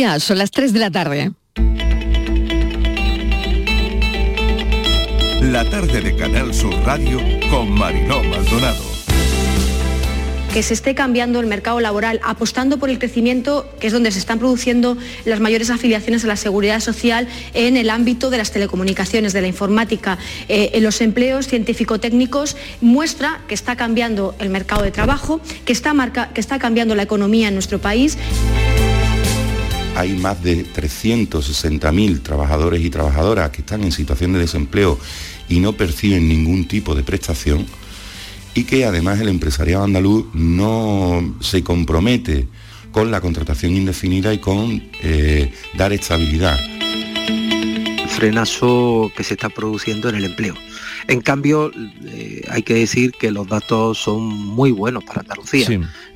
Ya, son las 3 de la tarde. La tarde de Canal Sur Radio con Mariló Maldonado. Que se esté cambiando el mercado laboral, apostando por el crecimiento, que es donde se están produciendo las mayores afiliaciones a la seguridad social en el ámbito de las telecomunicaciones, de la informática, eh, en los empleos científico-técnicos, muestra que está cambiando el mercado de trabajo, que está, marca, que está cambiando la economía en nuestro país hay más de 360.000 trabajadores y trabajadoras que están en situación de desempleo y no perciben ningún tipo de prestación y que además el empresariado andaluz no se compromete con la contratación indefinida y con eh, dar estabilidad. El frenazo que se está produciendo en el empleo. En cambio, eh, hay que decir que los datos son muy buenos para Andalucía.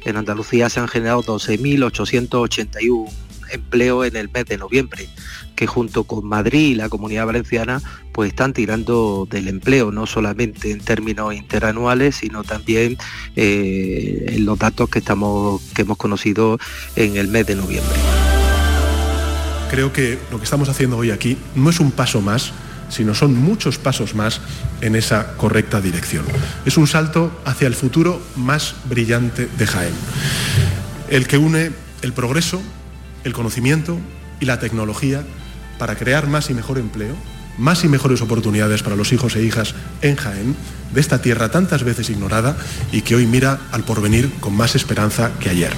En Andalucía se han generado 12.881 empleo en el mes de noviembre, que junto con Madrid y la Comunidad Valenciana pues están tirando del empleo, no solamente en términos interanuales, sino también eh, en los datos que, estamos, que hemos conocido en el mes de noviembre. Creo que lo que estamos haciendo hoy aquí no es un paso más, sino son muchos pasos más en esa correcta dirección. Es un salto hacia el futuro más brillante de Jaén, el que une el progreso el conocimiento y la tecnología para crear más y mejor empleo, más y mejores oportunidades para los hijos e hijas en Jaén, de esta tierra tantas veces ignorada y que hoy mira al porvenir con más esperanza que ayer.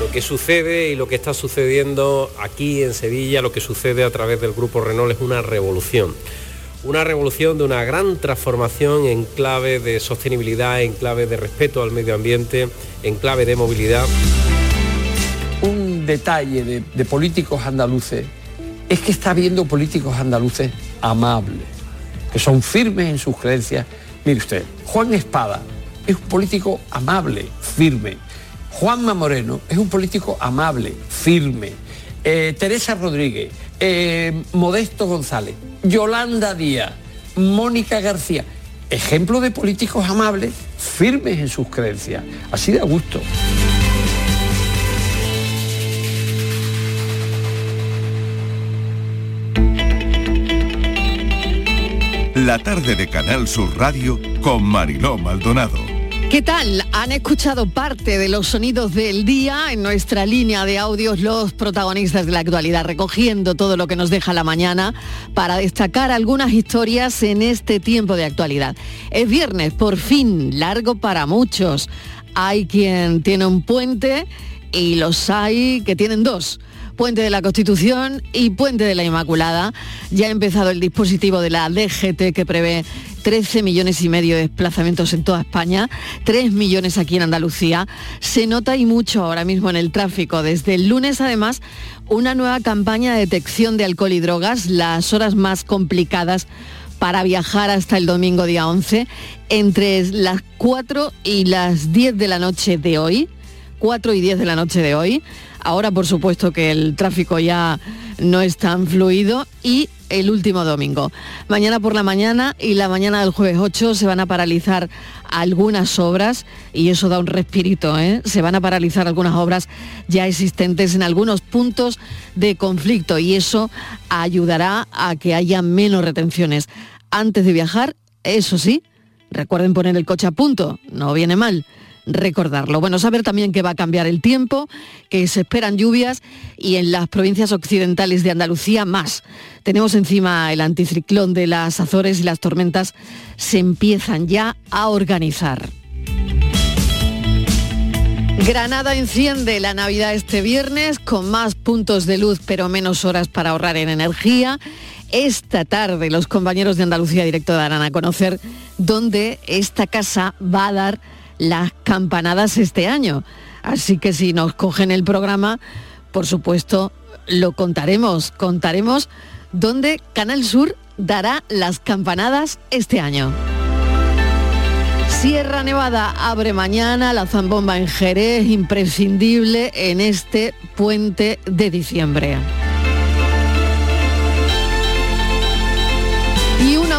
Lo que sucede y lo que está sucediendo aquí en Sevilla, lo que sucede a través del Grupo Renault es una revolución. Una revolución de una gran transformación en clave de sostenibilidad, en clave de respeto al medio ambiente, en clave de movilidad detalle de, políticos andaluces es que está viendo políticos andaluces amables, que son firmes en sus creencias. Mire usted, Juan Espada es un político amable, firme. Juanma Moreno es un político amable, firme. Eh, Teresa Rodríguez, eh, Modesto González, Yolanda Díaz, Mónica García, ejemplo de políticos amables, firmes en sus creencias. Así de a gusto. La tarde de Canal Sur Radio con Mariló Maldonado. ¿Qué tal? Han escuchado parte de los sonidos del día en nuestra línea de audios los protagonistas de la actualidad, recogiendo todo lo que nos deja la mañana para destacar algunas historias en este tiempo de actualidad. Es viernes, por fin, largo para muchos. Hay quien tiene un puente y los hay que tienen dos. Puente de la Constitución y Puente de la Inmaculada. Ya ha empezado el dispositivo de la DGT que prevé 13 millones y medio de desplazamientos en toda España, 3 millones aquí en Andalucía. Se nota y mucho ahora mismo en el tráfico. Desde el lunes, además, una nueva campaña de detección de alcohol y drogas, las horas más complicadas para viajar hasta el domingo día 11, entre las 4 y las 10 de la noche de hoy. 4 y 10 de la noche de hoy Ahora, por supuesto, que el tráfico ya no es tan fluido y el último domingo. Mañana por la mañana y la mañana del jueves 8 se van a paralizar algunas obras y eso da un respirito, ¿eh? Se van a paralizar algunas obras ya existentes en algunos puntos de conflicto y eso ayudará a que haya menos retenciones. Antes de viajar, eso sí, recuerden poner el coche a punto, no viene mal recordarlo. Bueno, saber también que va a cambiar el tiempo, que se esperan lluvias y en las provincias occidentales de Andalucía más. Tenemos encima el anticiclón de las Azores y las tormentas se empiezan ya a organizar. Granada enciende la Navidad este viernes con más puntos de luz pero menos horas para ahorrar en energía. Esta tarde los compañeros de Andalucía Directo darán a conocer dónde esta casa va a dar las campanadas este año. Así que si nos cogen el programa, por supuesto, lo contaremos. Contaremos dónde Canal Sur dará las campanadas este año. Sierra Nevada abre mañana, la zambomba en Jerez, imprescindible en este puente de diciembre.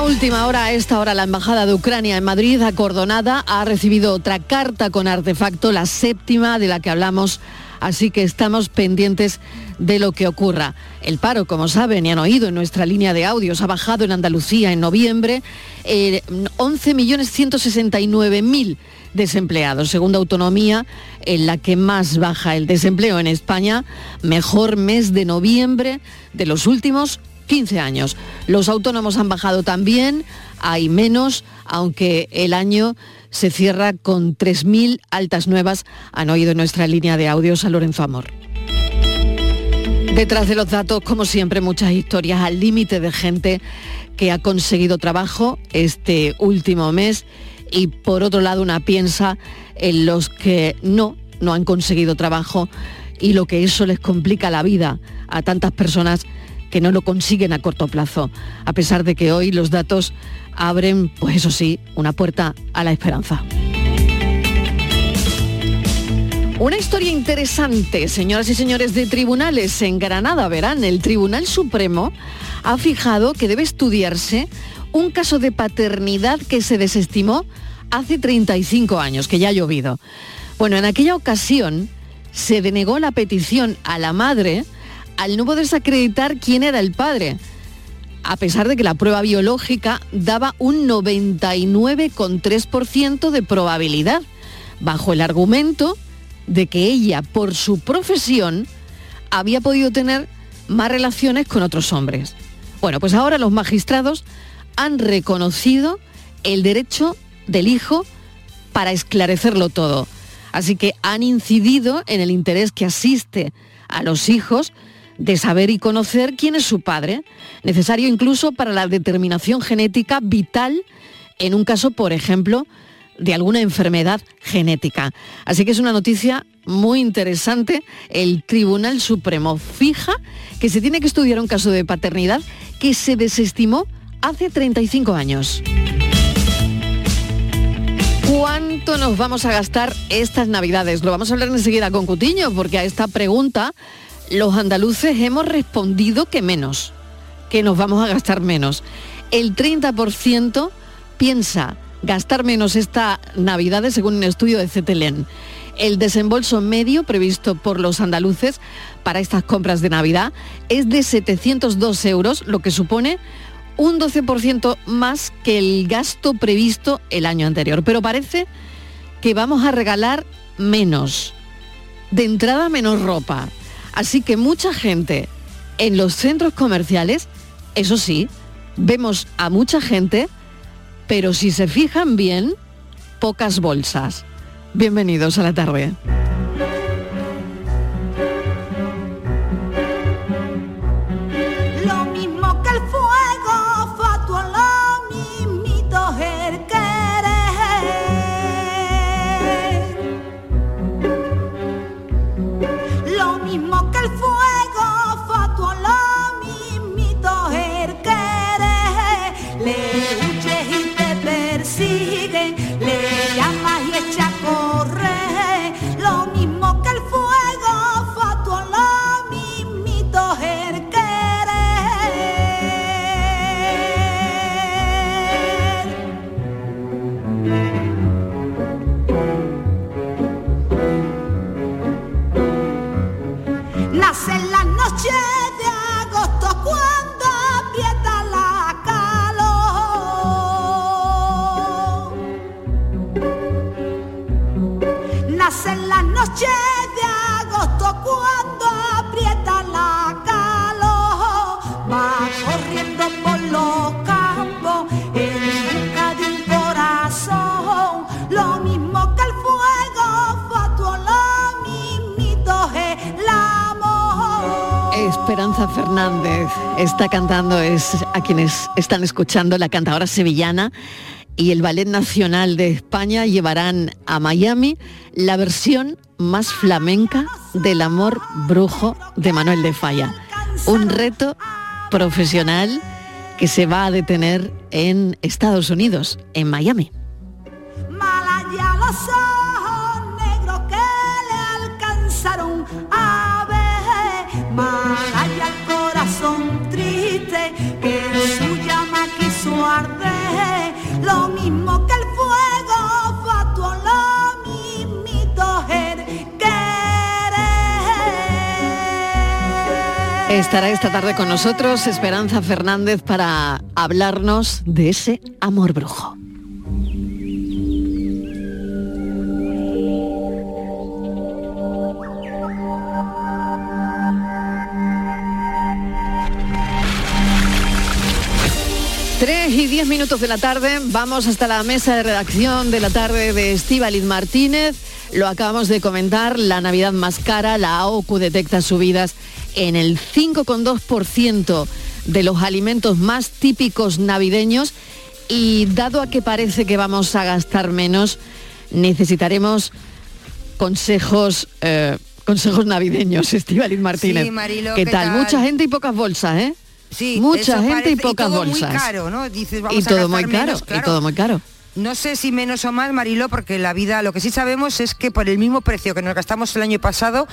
Última hora, a esta hora, la Embajada de Ucrania en Madrid, acordonada, ha recibido otra carta con artefacto, la séptima de la que hablamos Así que estamos pendientes de lo que ocurra. El paro, como saben y han oído en nuestra línea de audios, ha bajado en Andalucía en noviembre eh, 11.169.000 desempleados. Segunda autonomía en la que más baja el desempleo en España, mejor mes de noviembre de los últimos 15 años. Los autónomos han bajado también, hay menos, aunque el año se cierra con 3.000 altas nuevas, han oído nuestra línea de audios a Lorenzo Amor. Detrás de los datos, como siempre, muchas historias al límite de gente que ha conseguido trabajo este último mes y por otro lado una piensa en los que no, no han conseguido trabajo y lo que eso les complica la vida a tantas personas que no lo consiguen a corto plazo, a pesar de que hoy los datos abren, pues eso sí, una puerta a la esperanza. Una historia interesante, señoras y señores de tribunales en Granada, verán, el Tribunal Supremo ha fijado que debe estudiarse un caso de paternidad que se desestimó hace 35 años, que ya ha llovido. Bueno, en aquella ocasión se denegó la petición a la madre al no poder desacreditar quién era el padre, a pesar de que la prueba biológica daba un 99,3% de probabilidad, bajo el argumento de que ella, por su profesión, había podido tener más relaciones con otros hombres. Bueno, pues ahora los magistrados han reconocido el derecho del hijo para esclarecerlo todo. Así que han incidido en el interés que asiste a los hijos de saber y conocer quién es su padre, necesario incluso para la determinación genética vital en un caso, por ejemplo, de alguna enfermedad genética. Así que es una noticia muy interesante. El Tribunal Supremo fija que se tiene que estudiar un caso de paternidad que se desestimó hace 35 años. ¿Cuánto nos vamos a gastar estas navidades? Lo vamos a hablar enseguida con Cutiño, porque a esta pregunta los andaluces hemos respondido que menos, que nos vamos a gastar menos. El 30% piensa gastar menos esta Navidad, según un estudio de CETELEN. El desembolso medio previsto por los andaluces para estas compras de Navidad es de 702 euros, lo que supone un 12% más que el gasto previsto el año anterior. Pero parece que vamos a regalar menos. De entrada menos ropa. Así que mucha gente en los centros comerciales, eso sí, vemos a mucha gente pero si se fijan bien, pocas bolsas. Bienvenidos a la tarde. Fernández está cantando, es a quienes están escuchando la cantadora sevillana y el Ballet Nacional de España llevarán a Miami la versión más flamenca del amor brujo de Manuel de Falla. Un reto profesional que se va a detener en Estados Unidos, en Miami. Estará esta tarde con nosotros Esperanza Fernández para hablarnos de ese amor brujo. Tres y diez minutos de la tarde, vamos hasta la mesa de redacción de la tarde de Estíbaliz Martínez. Lo acabamos de comentar, la Navidad más cara, la AOCU detecta subidas en el 5,2% de los alimentos más típicos navideños y dado a que parece que vamos a gastar menos, necesitaremos consejos, eh, consejos navideños, Estíbaliz Martínez. Sí, Marilo, ¿Qué, ¿qué tal? tal? Mucha gente y pocas bolsas, ¿eh? Sí, Mucha gente parece- y pocas todo bolsas. Muy caro, ¿no? Dices, vamos y todo muy caro, menos, y todo muy caro. No sé si menos o más, Marilo, porque la vida, lo que sí sabemos es que por el mismo precio que nos gastamos el año pasado,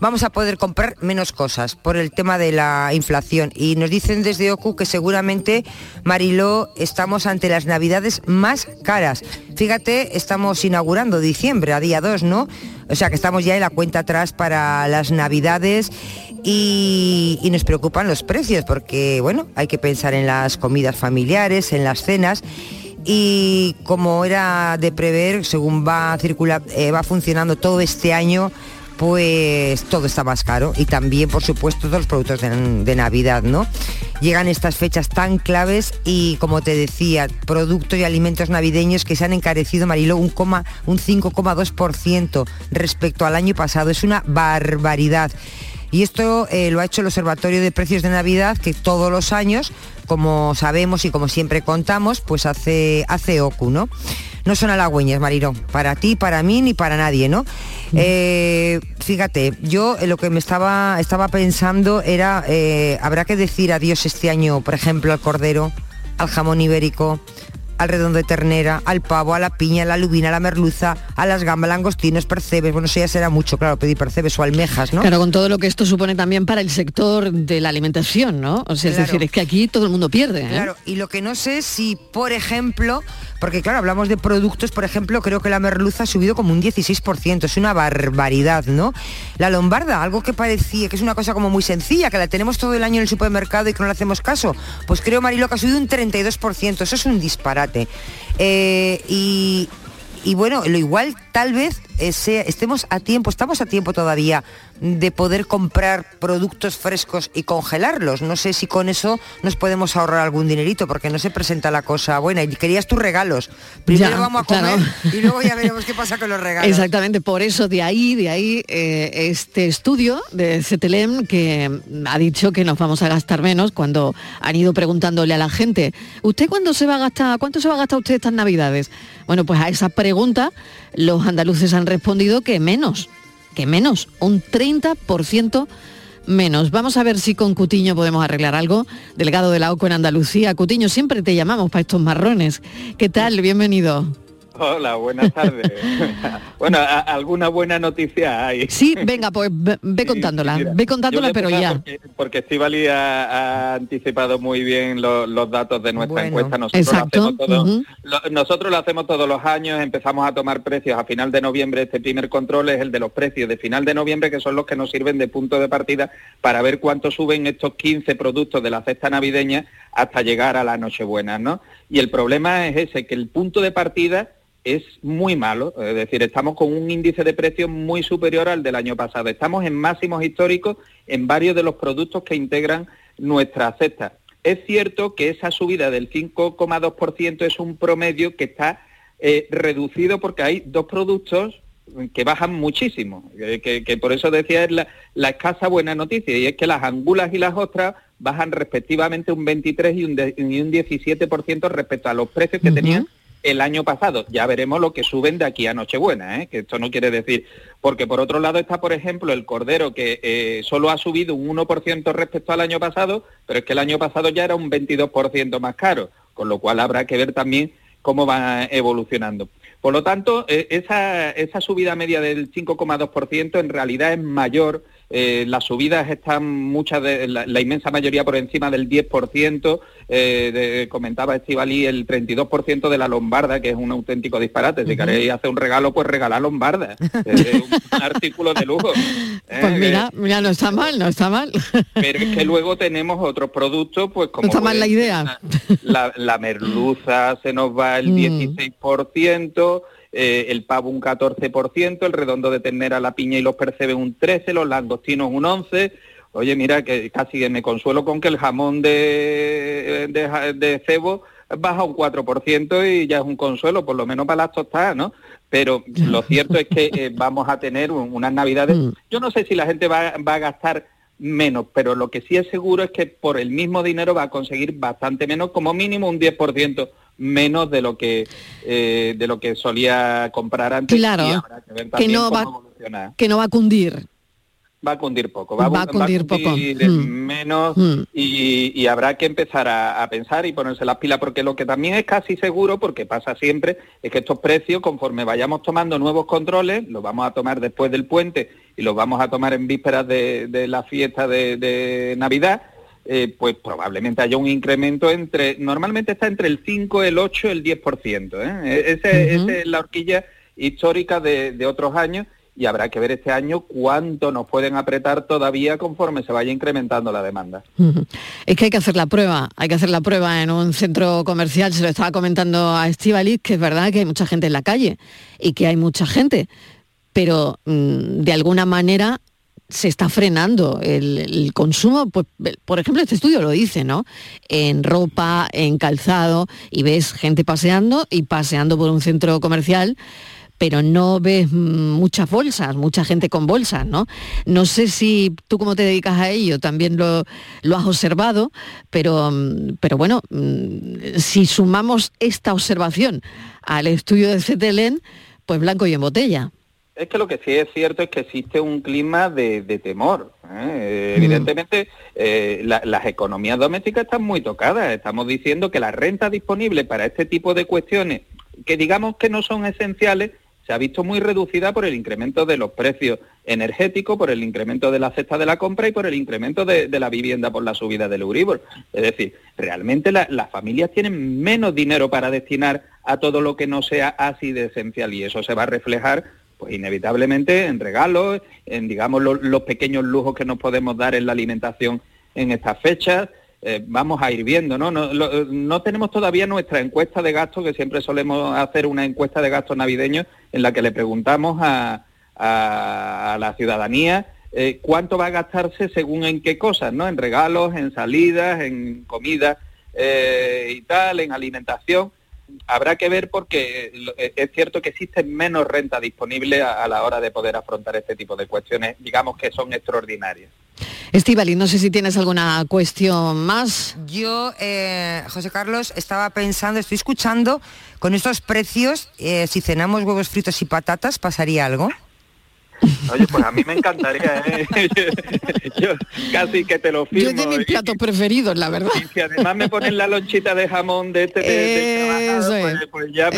vamos a poder comprar menos cosas por el tema de la inflación. Y nos dicen desde OCU que seguramente, Marilo, estamos ante las navidades más caras. Fíjate, estamos inaugurando diciembre, a día 2, ¿no? O sea que estamos ya en la cuenta atrás para las navidades y, y nos preocupan los precios porque, bueno, hay que pensar en las comidas familiares, en las cenas y como era de prever, según va, circular, eh, va funcionando todo este año, pues todo está más caro y también, por supuesto, todos los productos de, Navidad, ¿no? Llegan estas fechas tan claves y, como te decía, productos y alimentos navideños que se han encarecido, Marilo, un, coma- un 5,2% respecto al año pasado. Es una barbaridad. Y esto eh, lo ha hecho el Observatorio de Precios de Navidad, que todos los años, como sabemos y como siempre contamos, pues hace, hace OCU, ¿no? No son halagüeñas, Mariro, para ti, para mí, ni para nadie, ¿no? Eh, fíjate, yo eh, lo que me estaba, estaba pensando era, eh, habrá que decir adiós este año, por ejemplo, al cordero, al jamón ibérico, al redondo de ternera, al pavo, a la piña, a la lubina, a la merluza, a las gambas, langostinos, percebes, bueno, eso ya será mucho, claro, pedir percebes o almejas, ¿no? Claro, con todo lo que esto supone también para el sector de la alimentación, ¿no? O sea, es decir, es que aquí todo el mundo pierde. ¿eh? Claro, y lo que no sé es si, por ejemplo, porque claro, hablamos de productos, por ejemplo, creo que la merluza ha subido como un 16%, es una barbaridad, ¿no? La lombarda, algo que parecía que es una cosa como muy sencilla, que la tenemos todo el año en el supermercado y que no le hacemos caso, pues creo, Marilo, que ha subido un 32%, eso es un disparate. Eh, y, bueno, lo igual tal vez sea- estemos a tiempo, estamos a tiempo todavía de poder comprar productos frescos y congelarlos. No sé si con eso nos podemos ahorrar algún dinerito, porque no se presenta la cosa buena. Y querías tus regalos. Primero Ya, vamos a claro. comer y luego ya veremos qué pasa con los regalos. Exactamente, por eso de ahí, de ahí eh, este estudio de CETELEM que ha dicho que nos vamos a gastar menos cuando han ido preguntándole a la gente, ¿usted cuándo se va a gastar, cuánto se va a gastar usted estas navidades? Bueno, pues a esa pregunta los andaluces han respondido que menos, que menos, un 30% menos. Vamos a ver si con Cutiño podemos arreglar algo. Delegado de la OCO en Andalucía. Cutiño, siempre te llamamos para estos marrones. ¿Qué tal? Bienvenido. Hola, buenas tardes. bueno, a- alguna buena noticia hay. Sí, venga, pues ve, ve contándola, Mira, ve contándola, pero ya. Porque, porque Estivali ha, ha anticipado muy bien lo- los datos de nuestra Bueno. encuesta. Nosotros Exacto, lo, hacemos todo- lo- nosotros lo hacemos todos los años, empezamos a tomar precios a final de noviembre. Este primer control es el de los precios de final de noviembre, que son los que nos sirven de punto de partida para ver cuánto suben estos 15 productos de la cesta navideña hasta llegar a la Nochebuena, ¿no? Y el problema es ese, que el punto de partida es muy malo, es decir, estamos con un índice de precios muy superior al del año pasado. Estamos en máximos históricos en varios de los productos que integran nuestra cesta. Es cierto que esa subida del 5,2% es un promedio que está eh, reducido porque hay dos productos que bajan muchísimo, que, que- que por eso decía es la, la escasa buena noticia, y es que las angulas y las ostras bajan respectivamente un 23 y un, de- y un 17% respecto a los precios que tenían el año pasado. Ya veremos lo que suben de aquí a Nochebuena, ¿eh? que esto no quiere decir, porque por otro lado está, por ejemplo, el cordero que eh, solo ha subido un 1% respecto al año pasado, pero es que el año pasado ya era un 22% más caro, con lo cual habrá que ver también cómo va evolucionando. Por lo tanto, eh, esa, subida media del 5,2% en realidad es mayor eh, las subidas están muchas de la, inmensa mayoría por encima del 10%, eh, comentaba Estivali el 32% de la lombarda, que es un auténtico disparate. Si queréis hacer un regalo, pues regalar lombarda. es un, artículo de lujo. Pues mira, mira, no está mal, no está mal. Pero es que luego tenemos otros productos, pues como... No está mal la idea. La, merluza se nos va el 16%, mm. Eh, el pavo un 14%, el redondo de ternera, la piña y los percebes un 13%, los langostinos un 11%. Oye, mira, que casi me consuelo con que el jamón de, de, cebo baja un 4% y ya es un consuelo, por lo menos para las tostadas, ¿no? Pero lo cierto es que eh, vamos a tener unas navidades. Mm. Yo no sé si la gente va, va a gastar menos, pero lo que sí es seguro es que por el mismo dinero va a conseguir bastante menos, como mínimo un 10% menos de lo que eh, de lo que solía comprar antes. Claro, que, no va, que no va a cundir. Va a cundir poco, va, a cundir, poco. Mm. menos mm. y, habrá que empezar a, pensar y ponerse las pilas porque lo que también es casi seguro, porque pasa siempre, es que estos precios, conforme vayamos tomando nuevos controles, los vamos a tomar después del puente y los vamos a tomar en vísperas de, la fiesta de Navidad, eh, pues probablemente haya un incremento entre, normalmente está entre el 5, el 8, el 10%. ¿eh? Esa es la horquilla histórica de, otros años y habrá que ver este año cuánto nos pueden apretar todavía conforme se vaya incrementando la demanda. Es que hay que hacer la prueba, hay que hacer la prueba en un centro comercial, se lo estaba comentando a Estivalis, que es verdad que hay mucha gente en la calle y que hay mucha gente, pero mm, de alguna manera se está frenando el, consumo, pues, por ejemplo, este estudio lo dice, ¿no? En ropa, en calzado, y ves gente paseando y paseando por un centro comercial, pero no ves muchas bolsas, mucha gente con bolsas, ¿no? No sé si tú como te dedicas a ello también lo, has observado, pero, bueno, si sumamos esta observación al estudio de CETELEN, pues blanco y en botella. Es que lo que sí es cierto es que existe un clima de, temor. ¿eh? Evidentemente, eh, las economías domésticas están muy tocadas. Estamos diciendo que la renta disponible para este tipo de cuestiones, que digamos que no son esenciales, se ha visto muy reducida por el incremento de los precios energéticos, por el incremento de la cesta de la compra y por el incremento de, la vivienda por la subida del Euribor. Es decir, realmente las familias tienen menos dinero para destinar a todo lo que no sea así de esencial y eso se va a reflejar pues inevitablemente en regalos, en digamos los pequeños lujos que nos podemos dar en la alimentación en estas fechas. Eh, vamos a ir viendo, ¿no? ¿no? tenemos todavía nuestra encuesta de gasto, que siempre solemos hacer una encuesta de gasto navideño en la que le preguntamos a, la ciudadanía eh, cuánto va a gastarse según en qué cosas, ¿no? En regalos, en salidas, en comida eh, y tal, en alimentación habrá que ver porque eh, es cierto que existe menos renta disponible a, la hora de poder afrontar este tipo de cuestiones, digamos que son extraordinarias. Estivali, no sé si tienes alguna cuestión más. Yo, eh, José Carlos, estaba pensando, estoy escuchando, con estos precios, eh, si cenamos huevos fritos y patatas, ¿pasaría algo? Oye, pues a mí me encantaría, ¿eh? yo, casi que te lo firmo. Yo es de mis platos preferidos, la verdad. Y si además me ponen la lonchita de jamón de este de, pues, pues, ya,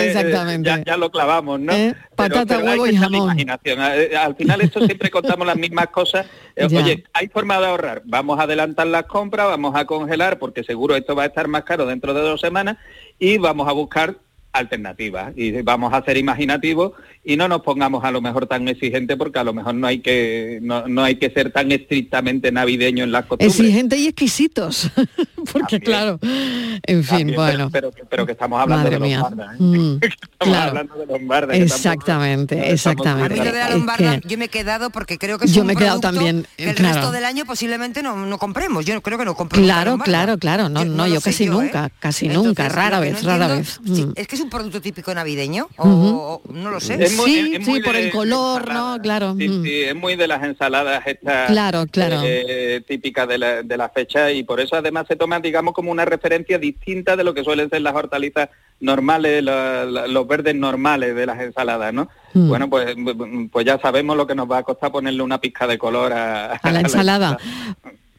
ya, lo clavamos, ¿no? ¿Eh? Patata, huevo y jamón. Eh, al final esto siempre contamos las mismas cosas. Eh, oye, hay forma de ahorrar. Vamos a adelantar las compras, vamos a congelar, porque seguro esto va a estar más caro dentro de dos semanas, y vamos a buscar alternativas y vamos a ser imaginativos y no nos pongamos a lo mejor tan exigentes porque a lo mejor no hay que no, hay que ser tan estrictamente navideño en las costumbres. Exigentes y exquisitos, porque claro, en fin, bueno. Pero, pero, que estamos hablando de Lombarda. ¿eh? Mm, estamos hablando de Lombarda. Exactamente, exactamente. A mí de la Lombarda yo me he quedado porque creo que es yo un me he quedado también, que el resto del año posiblemente no, no, compremos. Yo creo que no compro. Claro, claro, claro. No, no, yo casi nunca, ¿eh? casi nunca, rara vez, rara vez. Mm. Es que es un producto típico navideño o, no lo sé sí, sí, por el color, ¿no? Claro. Sí, sí, es muy de las ensaladas estas claro, claro. Eh, típicas de la, de la fecha y por eso además se toma, digamos, como una referencia distinta de lo que suelen ser las hortalizas normales, los verdes normales de las ensaladas, ¿no? Mm. Bueno, pues, pues ya sabemos lo que nos va a costar ponerle una pizca de color a, a la ensalada.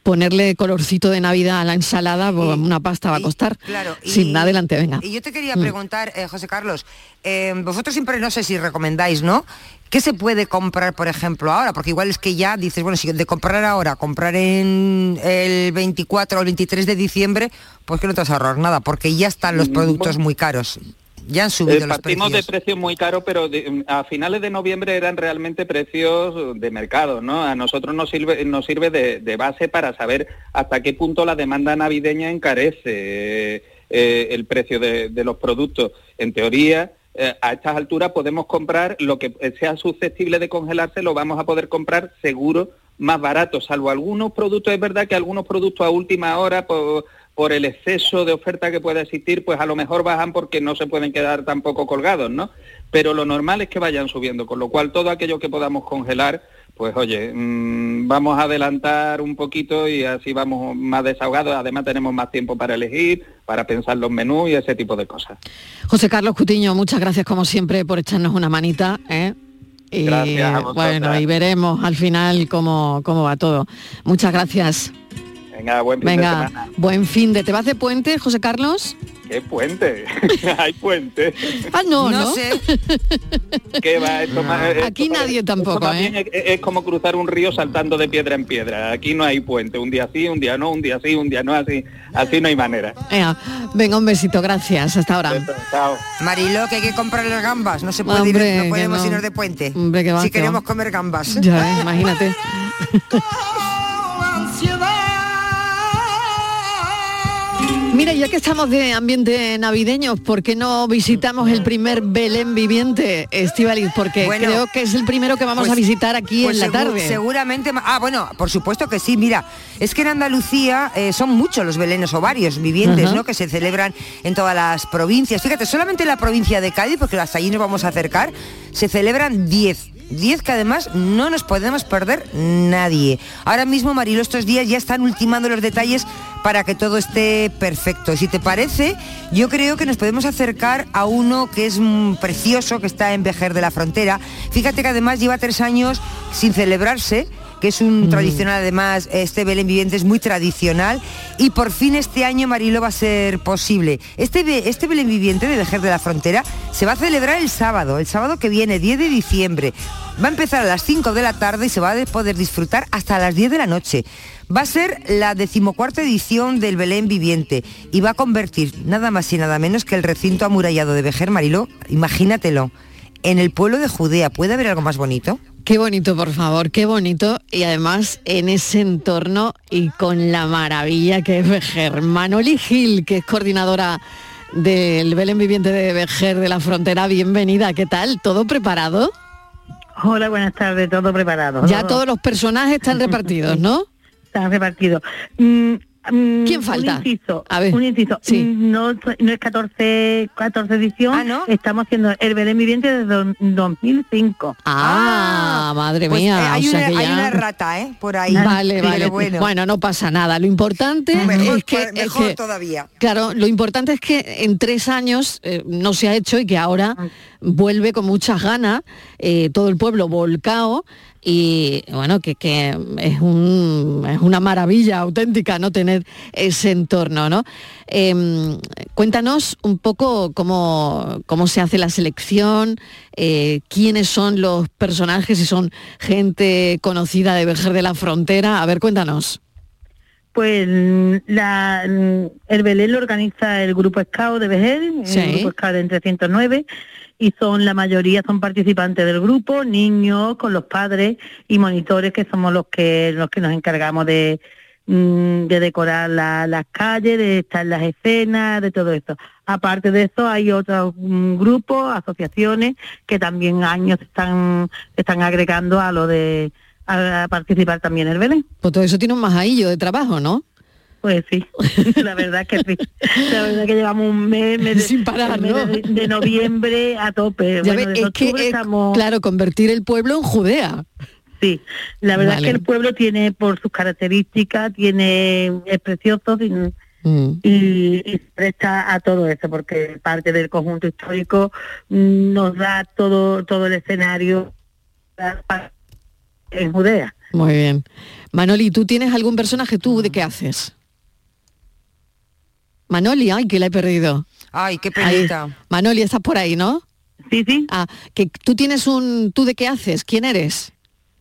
Ponerle colorcito de Navidad a la ensalada, una pasta va a costar. claro, Sin adelante, venga. Y yo te quería mm. preguntar, eh, José Carlos, eh, vosotros siempre no sé si recomendáis, ¿no? ¿Qué se puede comprar, por ejemplo, ahora? Porque igual es que ya dices, bueno, si de comprar ahora, comprar en el 24 o el 23 de diciembre, pues que no te vas a ahorrar nada, porque ya están los mm, productos muy caros. Ya han subido eh, los partimos de precios muy caros, pero a finales de noviembre eran realmente precios de mercado, ¿no? A nosotros nos sirve, nos sirve de, base para saber hasta qué punto la demanda navideña encarece eh, el precio de, los productos. En teoría, eh, a estas alturas podemos comprar lo que sea susceptible de congelarse, lo vamos a poder comprar seguro más barato, salvo algunos productos, es verdad que algunos productos a última hora, pues, por el exceso de oferta que pueda existir, pues a lo mejor bajan porque no se pueden quedar tampoco colgados, ¿no? Pero lo normal es que vayan subiendo, con lo cual todo aquello que podamos congelar, pues oye, mm, vamos a adelantar un poquito y así vamos más desahogados, además tenemos más tiempo para elegir, para pensar los menús y ese tipo de cosas. José Carlos Cutiño, muchas gracias como siempre por echarnos una manita. ¿eh? Y, gracias bueno, y veremos al final cómo, cómo va todo. Muchas gracias. Venga, buen fin Venga, de semana. buen fin de. ¿Te vas de puente, José Carlos? ¿Qué puente? Hay puente. Ah, no, no, sé. ¿Qué va? Aquí nadie tampoco, ¿eh? Es, como cruzar un río saltando de piedra en piedra. Aquí no hay puente. Un día sí, un día no, un día sí, un día no, así. Así no hay manera. Venga, un besito, gracias. Hasta ahora. chao. Marilo, que hay que comprar las gambas. No se puede ir, no podemos irnos de puente. si queremos comer gambas. Ya, imagínate. Mira, ya que estamos de ambiente navideño, ¿por qué no visitamos el primer Belén viviente, Estivaliz? Porque creo que es el primero que vamos a pues, visitar aquí pues en la tarde. Seguramente, ah, bueno, por supuesto que sí. Mira, es que en Andalucía eh, son muchos los belenes o varios vivientes, ¿no? Que se celebran en todas las provincias. Fíjate, solamente en la provincia de Cádiz, porque hasta allí nos vamos a acercar, se celebran 10 10 que además no nos podemos perder nadie. Ahora mismo, Marilo, estos días ya están ultimando los detalles para que todo esté perfecto. Si te parece, yo creo que nos podemos acercar a uno que es precioso, que está en Vejer de la Frontera. Fíjate que además lleva tres años sin celebrarse que es un mm. tradicional además, este Belén Viviente es muy tradicional y por fin este año Marilo va a ser posible. Este, este Belén Viviente de Vejer de la Frontera se va a celebrar el sábado, el sábado que viene, 10 de diciembre. Va a empezar a las 5 de la tarde y se va a poder disfrutar hasta las 10 de la noche. Va a ser la decimocuarta edición del Belén Viviente y va a convertir nada más y nada menos que el recinto amurallado de Vejer Marilo, imagínatelo, en el pueblo de Judea. ¿Puede haber algo más bonito? Qué bonito, por favor, qué bonito. Y además en ese entorno y con la maravilla que es Vejer. Manoli Gil, que es coordinadora del Belén Viviente de Vejer de la Frontera, bienvenida. ¿Qué tal? ¿Todo preparado? Hola, buenas tardes, todo preparado. Ya todos los personajes están repartidos, ¿no? Están repartidos. Mm, Mm, ¿Quién falta? Un inciso. A ver. Un inciso. Mm, no, no es 14, 14 edición. Ah, ¿no? Estamos haciendo el Belén Viviente desde 2005. Ah, ah, madre pues, mía. Eh, hay, una, rata, ¿eh? Por ahí. Vale, vale. Bueno. no pasa nada. Lo importante es que... Mejor todavía. Claro, lo importante es que en tres años eh, no se ha hecho y que ahora ah. vuelve con muchas ganas, eh, todo el pueblo volcado y bueno, que, es, una maravilla auténtica no tener ese entorno, ¿no? Em, cuéntanos un poco cómo, cómo, se hace la selección, eh, quiénes son los personajes, si son gente conocida de Vejer de la Frontera. A ver, cuéntanos. Pues la, el Belén lo organiza el Grupo Scout de Vejer, el Grupo Scout de 309 y son la mayoría son participantes del grupo, niños con los padres y monitores que somos los que los que nos encargamos de, mm, de decorar las calles, de estar las escenas, de todo eso. Aparte de eso hay otros mm, grupos, asociaciones que también años están están agregando a lo de a participar también el Belén. Pues todo eso tiene un majadillo de trabajo, ¿no? Pues sí, la verdad que sí. La verdad que llevamos un mes, sin parar, de, noviembre a tope. es que claro, convertir el pueblo en Judea. Sí, la verdad es que el pueblo tiene por sus características, tiene es precioso y, mm. y, presta a todo eso, porque parte del conjunto histórico nos da todo todo el escenario en Judea. Muy bien. Manoli, ¿tú tienes algún personaje? ¿Tú de qué haces? Manoli, ay, que la he perdido. Ay, qué penita. Manoli, estás por ahí, ¿no? Sí, sí. Ah, que tú tienes un... ¿Tú de qué haces? ¿Quién eres?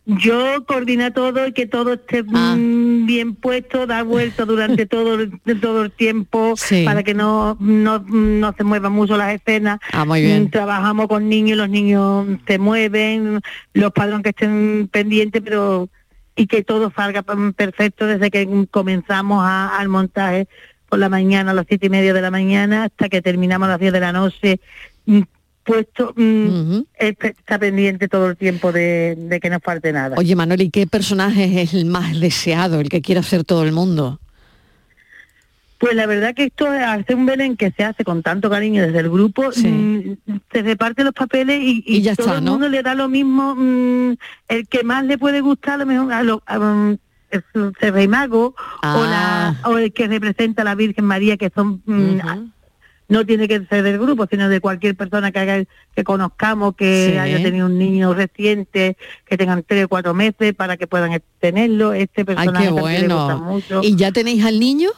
Yo coordina todo y que todo esté ah. mm, bien puesto, da vuelta durante todo, todo el tiempo para que no, no, se muevan mucho las escenas. Ah, muy bien. Mm, trabajamos con niños, los niños se mueven, los padres que estén pendientes, pero y que todo salga perfecto desde que comenzamos al montaje por la mañana a las siete y media de la mañana hasta que terminamos a las diez de la noche mm, puesto mm, está pendiente todo el tiempo de, que no falte nada. Oye Manuel, ¿y qué personaje es el más deseado, el que quiere hacer todo el mundo? Pues la verdad que esto hace un Belén que se hace con tanto cariño desde el grupo, mm, se reparte los papeles y, ya todo el mundo le da lo mismo, el que más le puede gustar, a lo mejor a, lo, el Rey Mago o, la, ah. o el que representa a la Virgen María, que son mm, no tiene que ser del grupo, sino de cualquier persona que haga, que conozcamos, que haya tenido un niño reciente, que tengan tres o cuatro meses para que puedan tenerlo. Este personaje Ay, qué bueno. mucho. ¿Y ya tenéis al niño?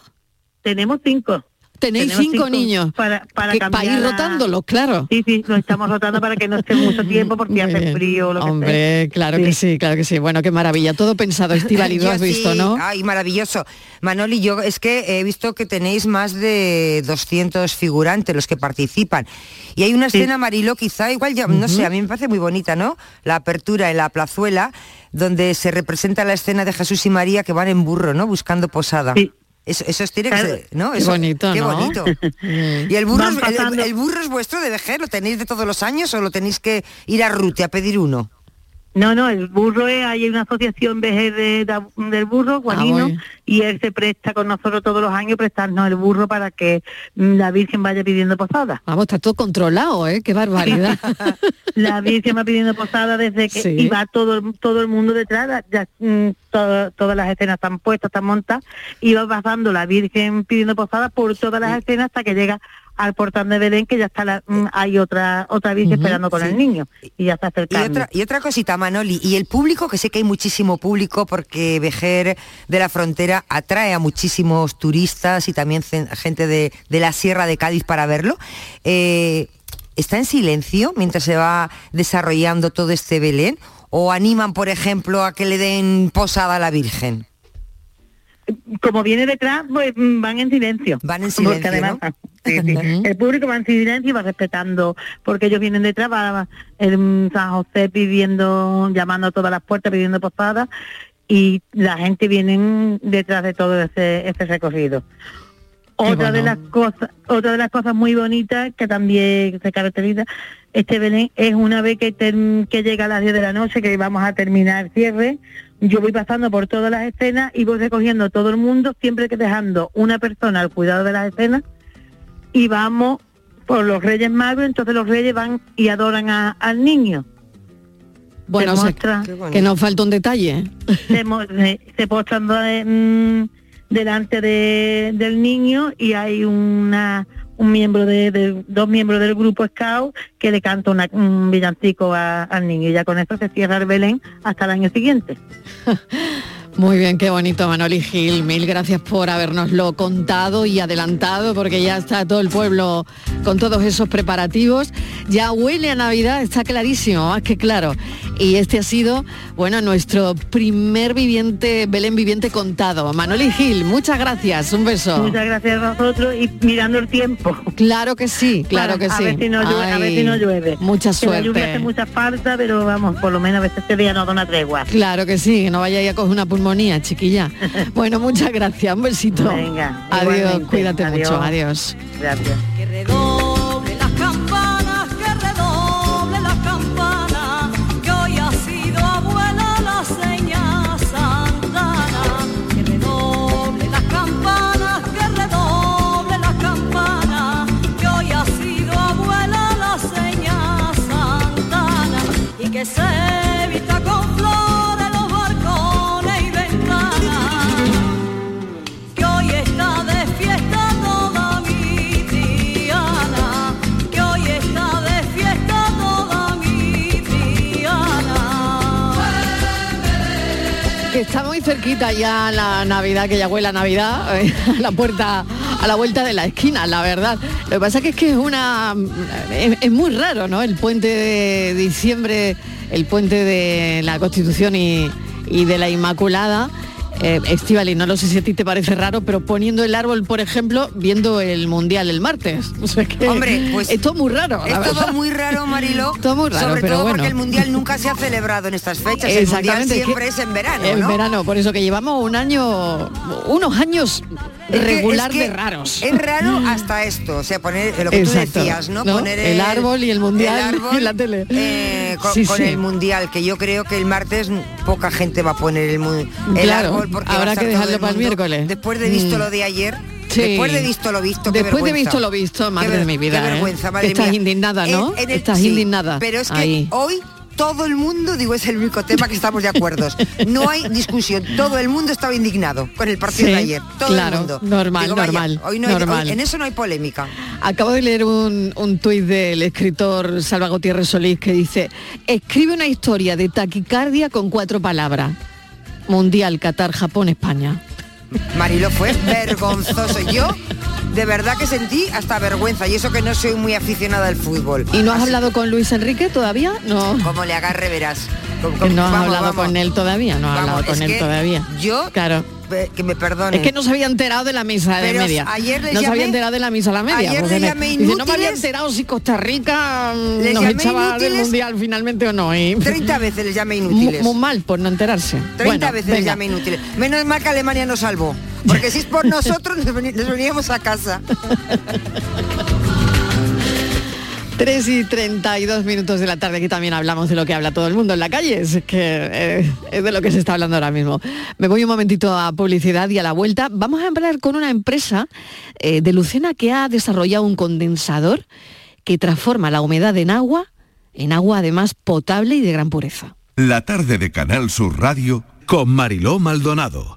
Tenemos cinco. Tenéis cinco, niños para, para, ir rotándolos, claro. Sí, sí, lo estamos rotando para que no esté mucho tiempo porque hace frío. Lo Hombre, claro que sí, claro que sí. Bueno, qué maravilla. Todo pensado, Estival, lo has visto, ¿no? Ay, maravilloso. Manoli, yo es que he visto que tenéis más de 200 figurantes los que participan. Y hay una escena, Marilo, quizá igual, ya, no sé, a mí me parece muy bonita, ¿no? La apertura en la plazuela, donde se representa la escena de Jesús y María que van en burro, ¿no? Buscando posada. Sí. Eso, eso tiene que ser, ¿no? Qué bonito, qué bonito. ¿Y el burro, el, burro es vuestro de vejer? ¿Lo tenéis de todos los años o lo tenéis que ir a Rute a pedir uno? No, no, el burro es, hay una asociación de, del burro, Juanino, ah, y él se presta con nosotros todos los años prestarnos el burro para que la Virgen vaya pidiendo posada. Vamos, está todo controlado, ¿eh? Qué barbaridad. la Virgen va pidiendo posada desde que iba todo, todo el mundo detrás, ya, mm, todas las escenas están puestas, están montadas, y va pasando la Virgen pidiendo posada por todas las escenas hasta que llega al portal de Belén que ya está mm, hay otra otra vez esperando con el niño y ya está cerca. Y otra, y otra cosita, Manoli, y el público, que sé que hay muchísimo público porque Vejer de la Frontera atrae a muchísimos turistas y también gente de, la Sierra de Cádiz para verlo. Eh, ¿Está en silencio mientras se va desarrollando todo este Belén? ¿O animan, por ejemplo, a que le den posada a la Virgen? Como viene detrás, pues mm, van en silencio. Van en silencio. El público va en silencio y va respetando, porque ellos vienen detrás, va el mm, San José pidiendo, llamando a todas las puertas, pidiendo posadas, y la gente viene detrás de todo ese, ese recorrido. otra de las cosas, otra de las cosas muy bonitas que también se caracteriza este Belén es una vez que, que llega a las 10 de la noche, que vamos a terminar el cierre, yo voy pasando por todas las escenas y voy recogiendo todo el mundo, siempre que dejando una persona al cuidado de las escenas y vamos por los Reyes Magos, entonces los Reyes van y adoran al niño. Bueno, que nos falta un detalle. Se, se, postran mm, delante del niño y hay una un miembro de, dos miembros del grupo Scout que le canta un villancico al niño y ya con eso se cierra el Belén hasta el año siguiente. Muy bien, qué bonito Manoli Gil. Mil gracias por habernoslo contado y adelantado porque ya está todo el pueblo con todos esos preparativos. Ya huele a Navidad, está clarísimo, más que claro. Y este ha sido, bueno, nuestro primer viviente, Belén viviente contado. Manoli Gil, muchas gracias, un beso. Muchas gracias a vosotros y mirando el tiempo. Claro que sí, claro que sí. a Ver si no llueve, a ver si no llueve. Mucha suerte. La lluvia hace mucha falta, pero vamos, por lo menos a veces este día nos da una tregua. Claro que sí, que no vaya a coger una chiquilla. bueno, muchas gracias, un besito. Venga. Adiós, cuídate mucho, adiós. Gracias. Cerquita ya la Navidad, que ya huele a Navidad, a la puerta, a la vuelta de la esquina, la verdad. Lo que pasa es que es una es, muy raro, ¿no? El puente de diciembre, el puente de la Constitución y, y de la Inmaculada eh, Estivali, no lo sé si a ti te parece raro, pero poniendo el árbol, por ejemplo, viendo el mundial el martes. Hombre, pues es todo muy raro. Es todo muy raro, Marilo. todo muy raro, sobre pero todo bueno. porque el mundial nunca se ha celebrado en estas fechas. El mundial siempre es, en verano. En verano, por eso que llevamos un año, unos años regular de raros. Es raro hasta esto, o sea, poner lo que tú decías, ¿no? Poner el, árbol y el mundial en la tele. Eh, con, el mundial, que yo creo que el martes poca gente va a poner el, el árbol porque habrá que dejarlo para el miércoles. Después de visto mm. lo de ayer. Después de visto lo visto, Después de visto lo visto, madre de mi vida. Qué ¿eh? vergüenza, madre Estás indignada, ¿no? Estás indignada. Pero es que hoy todo el mundo, digo, es el único tema que estamos de acuerdo. No hay discusión, todo el mundo estaba indignado con el partido de ayer. Todo claro, el mundo. Normal, normal. hoy no normal. en eso no hay polémica. Acabo de leer un, un tuit del escritor Salva Gutiérrez Solís que dice, escribe una historia de taquicardia con cuatro palabras. Mundial, Qatar, Japón, España. Marilo fue vergonzoso. Yo de verdad que sentí hasta vergüenza y eso que no soy muy aficionada al fútbol. ¿Y no has hablado con Luis Enrique todavía? No. Como le agarre verás. No has hablado con él todavía, no has hablado con él todavía. Yo claro que me perdone. Es que no se había enterado de la misa de media. Ayer no se había enterado de la misa a la media. Ayer le llamé dice, no me había enterado si Costa Rica mm, nos echaba del mundial finalmente o no. 30 veces les llamé inútiles. Muy, mal por no enterarse. 30 veces les llamé inútiles. Menos mal que Alemania nos salvó. Porque si es por nosotros nos veníamos a casa. 3 y 32 minutos de la tarde, aquí también hablamos de lo que habla todo el mundo en la calle, es que eh, es de lo que se está hablando ahora mismo. Me voy un momentito a publicidad y a la vuelta. Vamos a hablar con una empresa eh, de Lucena que ha desarrollado un condensador que transforma la humedad en agua, en agua además potable y de gran pureza. La tarde de Canal Sur Radio con Mariló Maldonado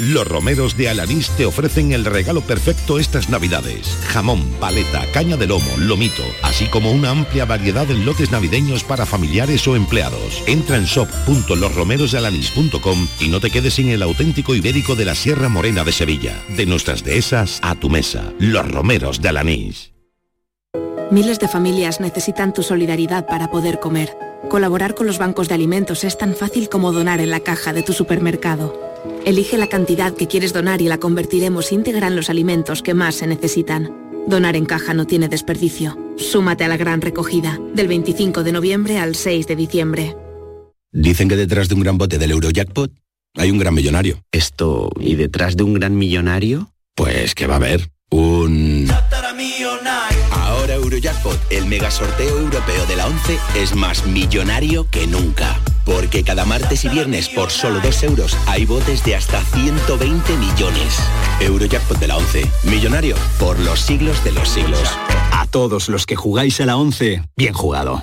Los romeros de Alanís te ofrecen el regalo perfecto estas navidades. Jamón, paleta, caña de lomo, lomito, así como una amplia variedad de lotes navideños para familiares o empleados. Entra en shop.losromerosdealanís.com y no te quedes sin el auténtico ibérico de la Sierra Morena de Sevilla. De nuestras dehesas a tu mesa. Los romeros de Alanís. Miles de familias necesitan tu solidaridad para poder comer. Colaborar con los bancos de alimentos es tan fácil como donar en la caja de tu supermercado. Elige la cantidad que quieres donar y la convertiremos íntegra en los alimentos que más se necesitan. Donar en caja no tiene desperdicio. Súmate a la gran recogida, del 25 de noviembre al 6 de diciembre. Dicen que detrás de un gran bote del Eurojackpot hay un gran millonario. Esto, ¿y detrás de un gran millonario? Pues que va a haber un... Ahora Eurojackpot, el mega sorteo europeo de la 11, es más millonario que nunca. Porque cada martes y viernes por solo 2 euros hay botes de hasta 120 millones. Eurojackpot de la 11. Millonario por los siglos de los siglos. A todos los que jugáis a la 11, bien jugado.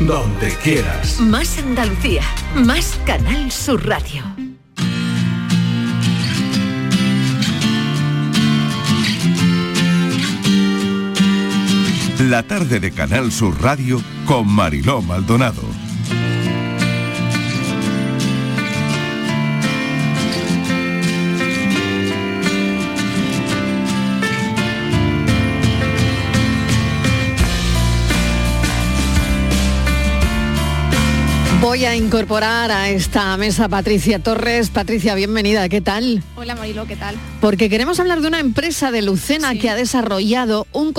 donde quieras. Más Andalucía, más Canal Sur Radio. La tarde de Canal Sur Radio con Mariló Maldonado. Voy a incorporar a esta mesa Patricia Torres. Patricia, bienvenida, ¿qué tal? Hola Marilo, ¿qué tal? Porque queremos hablar de una empresa de Lucena que ha desarrollado un,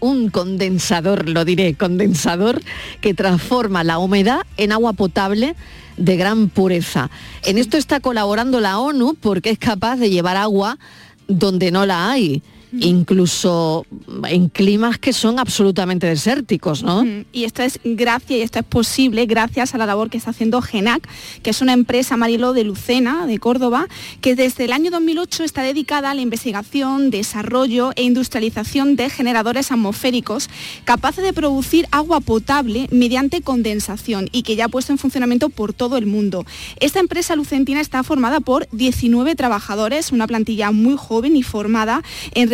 un condensador, lo diré, condensador, que transforma la humedad en agua potable de gran pureza. En esto está colaborando la ONU porque es capaz de llevar agua donde no la hay incluso en climas que son absolutamente desérticos, ¿no? Y esto es gracias, y esto es posible gracias a la labor que está haciendo GENAC, que es una empresa Marilo de Lucena, de Córdoba, que desde el año 2008 está dedicada a la investigación, desarrollo e industrialización de generadores atmosféricos capaces de producir agua potable mediante condensación y que ya ha puesto en funcionamiento por todo el mundo. Esta empresa lucentina está formada por 19 trabajadores, una plantilla muy joven y formada en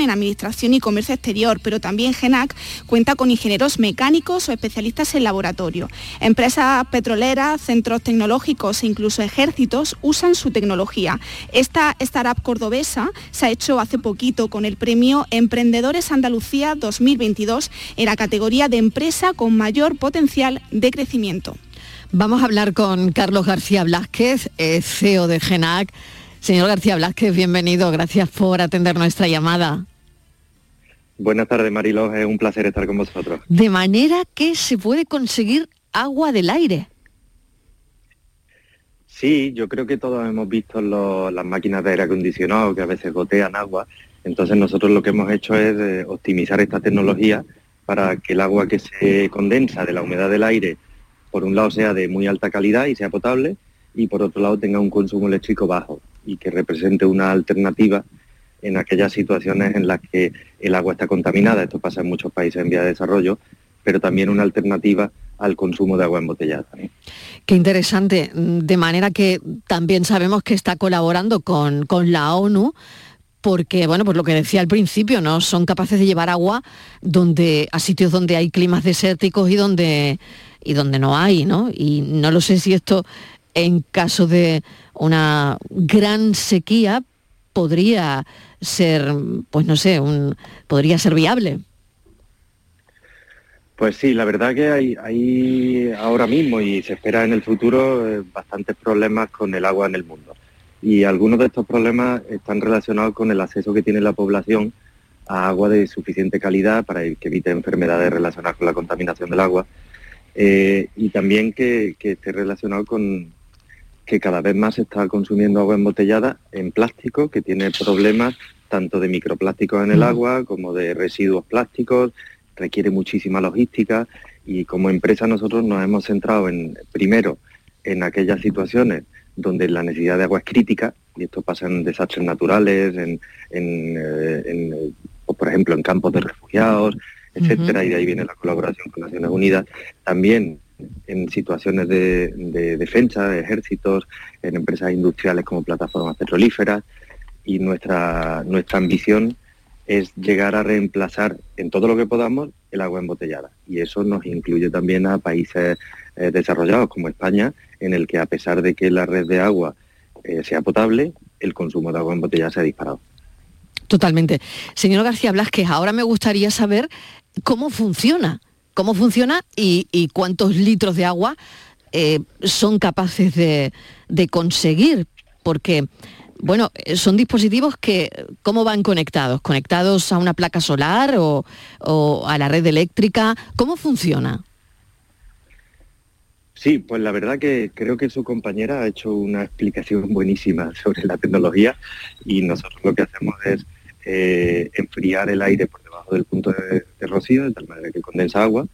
en administración y comercio exterior, pero también GENAC cuenta con ingenieros mecánicos o especialistas en laboratorio. Empresas petroleras, centros tecnológicos e incluso ejércitos usan su tecnología. Esta startup cordobesa se ha hecho hace poquito con el premio Emprendedores Andalucía 2022 en la categoría de empresa con mayor potencial de crecimiento. Vamos a hablar con Carlos García Blázquez, CEO de GENAC. Señor García Blázquez, bienvenido. Gracias por atender nuestra llamada. Buenas tardes, Mariló. Es un placer estar con vosotros. De manera que se puede conseguir agua del aire. Sí, yo creo que todos hemos visto las máquinas de aire acondicionado que a veces gotean agua. Entonces nosotros lo que hemos hecho es eh, optimizar esta tecnología para que el agua que se condensa de la humedad del aire, por un lado sea de muy alta calidad y sea potable, y por otro lado tenga un consumo eléctrico bajo y que represente una alternativa en aquellas situaciones en las que el agua está contaminada, esto pasa en muchos países en vía de desarrollo, pero también una alternativa al consumo de agua embotellada. Qué interesante, de manera que también sabemos que está colaborando con, con la ONU porque, bueno, pues lo que decía al principio, ¿no? Son capaces de llevar agua donde, a sitios donde hay climas desérticos y donde, y donde no hay, ¿no? Y no lo sé si esto en caso de una gran sequía podría ser, pues no sé, un, podría ser viable. Pues sí, la verdad que hay, hay ahora mismo y se espera en el futuro eh, bastantes problemas con el agua en el mundo. Y algunos de estos problemas están relacionados con el acceso que tiene la población a agua de suficiente calidad para que evite enfermedades relacionadas con la contaminación del agua eh, y también que, esté relacionado con, que cada vez más se está consumiendo agua embotellada en plástico, que tiene problemas tanto de microplásticos en el agua como de residuos plásticos, requiere muchísima logística y como empresa nosotros nos hemos centrado en, primero, en aquellas situaciones donde la necesidad de agua es crítica, y esto pasa en desastres naturales, en, eh, por ejemplo, en campos de refugiados, etcétera, y de ahí viene la colaboración con Naciones Unidas. También en situaciones de, defensa, de ejércitos, en empresas industriales como plataformas petrolíferas y nuestra, nuestra ambición es llegar a reemplazar en todo lo que podamos el agua embotellada. Y eso nos incluye también a países eh, desarrollados como España, en el que a pesar de que la red de agua eh, sea potable, el consumo de agua embotellada se ha disparado. Totalmente. Señor García Blasquez, ahora me gustaría saber cómo funciona cómo funciona y, cuántos litros de agua eh, son capaces de, conseguir, porque bueno, son dispositivos que, ¿cómo van conectados? ¿Conectados a una placa solar o, a la red eléctrica? ¿Cómo funciona? Sí, pues la verdad que creo que su compañera ha hecho una explicación buenísima sobre la tecnología y nosotros lo que hacemos es eh, enfriar el aire debajo del punto de, rocío, de tal manera que condensa agua.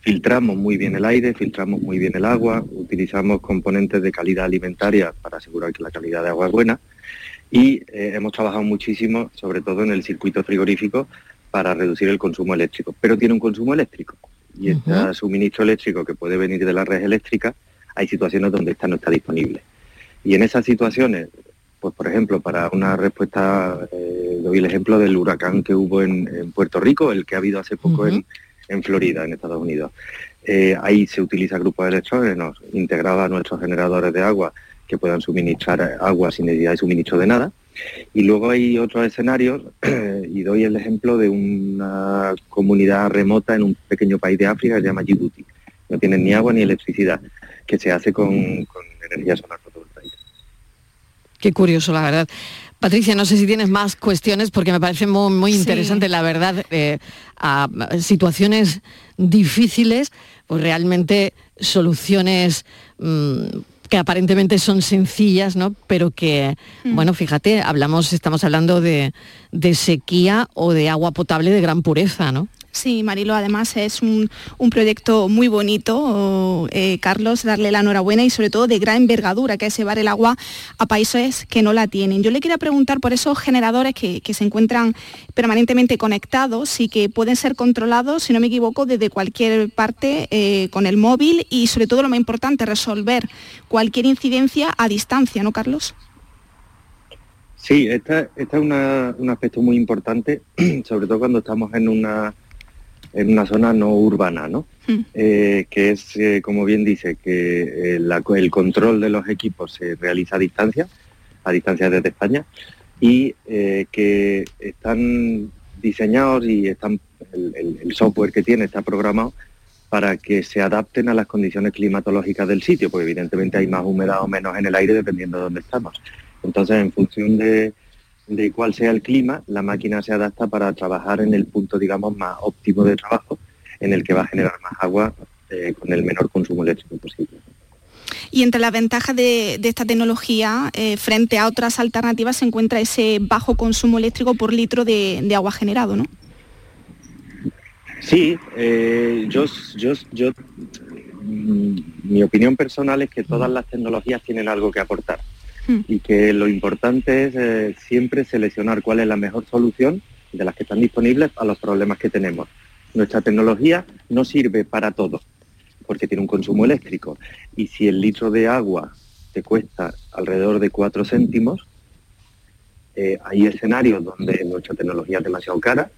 Filtramos muy bien el aire, filtramos muy bien el agua, utilizamos componentes de calidad alimentaria para asegurar que la calidad de agua es buena y eh, hemos trabajado muchísimo, sobre todo en el circuito frigorífico, para reducir el consumo eléctrico. Pero tiene un consumo eléctrico y este suministro eléctrico que puede venir de la red eléctrica, hay situaciones donde esta no está disponible. Y en esas situaciones, pues por ejemplo, para una respuesta, eh, doy el ejemplo del huracán que hubo en, Puerto Rico, el que ha habido hace poco en, Florida, en Estados Unidos. Eh, ahí se utiliza grupos de electrógenos integrados a nuestros generadores de agua que puedan suministrar agua sin necesidad de suministro de nada. Y luego hay otros escenarios, y doy el ejemplo de una comunidad remota en un pequeño país de África que se llama Djibouti. no tienen ni agua ni electricidad, que se hace con, energía solar. Qué curioso, la verdad. Patricia, no sé si tienes más cuestiones porque me parece muy, interesante, la verdad, eh, a situaciones difíciles, pues realmente soluciones mm, que aparentemente son sencillas, ¿no? Pero que, mm. bueno, fíjate, hablamos, estamos hablando de, de sequía o de agua potable de gran pureza, ¿no? Sí, Marilo, además es un, proyecto muy bonito, eh, Carlos, darle la enhorabuena y sobre todo de gran envergadura, que es llevar el agua a países que no la tienen. Yo le quería preguntar por esos generadores que, se encuentran permanentemente conectados y que pueden ser controlados, si no me equivoco, desde cualquier parte eh, con el móvil y sobre todo lo más importante, resolver cualquier incidencia a distancia, ¿no, Carlos? Sí, este es un aspecto muy importante, sobre todo cuando estamos en una en una zona no urbana, ¿no? Hmm. Eh, que es, eh, como bien dice, que eh, el control de los equipos se realiza a distancia, a distancia desde España, y que están diseñados y están el, software que tiene está programado para que se adapten a las condiciones climatológicas del sitio, porque evidentemente hay más humedad o menos en el aire dependiendo de dónde estamos. Entonces, en función de, de cuál sea el clima, la máquina se adapta para trabajar en el punto, digamos, más óptimo de trabajo, en el que va a generar más agua eh, con el menor consumo eléctrico posible. Y entre las ventajas de, esta tecnología eh, frente a otras alternativas se encuentra ese bajo consumo eléctrico por litro de, agua generado, ¿no? Sí, eh, yo, yo, yo, mm, mi opinión personal es que todas las tecnologías tienen algo que aportar. Hmm. y que lo importante es eh, siempre seleccionar cuál es la mejor solución de las que están disponibles a los problemas que tenemos. Nuestra tecnología no sirve para todo, porque tiene un consumo eléctrico. Y si el litro de agua te cuesta alrededor de 4 céntimos, eh, hay escenarios donde nuestra tecnología es demasiado cara,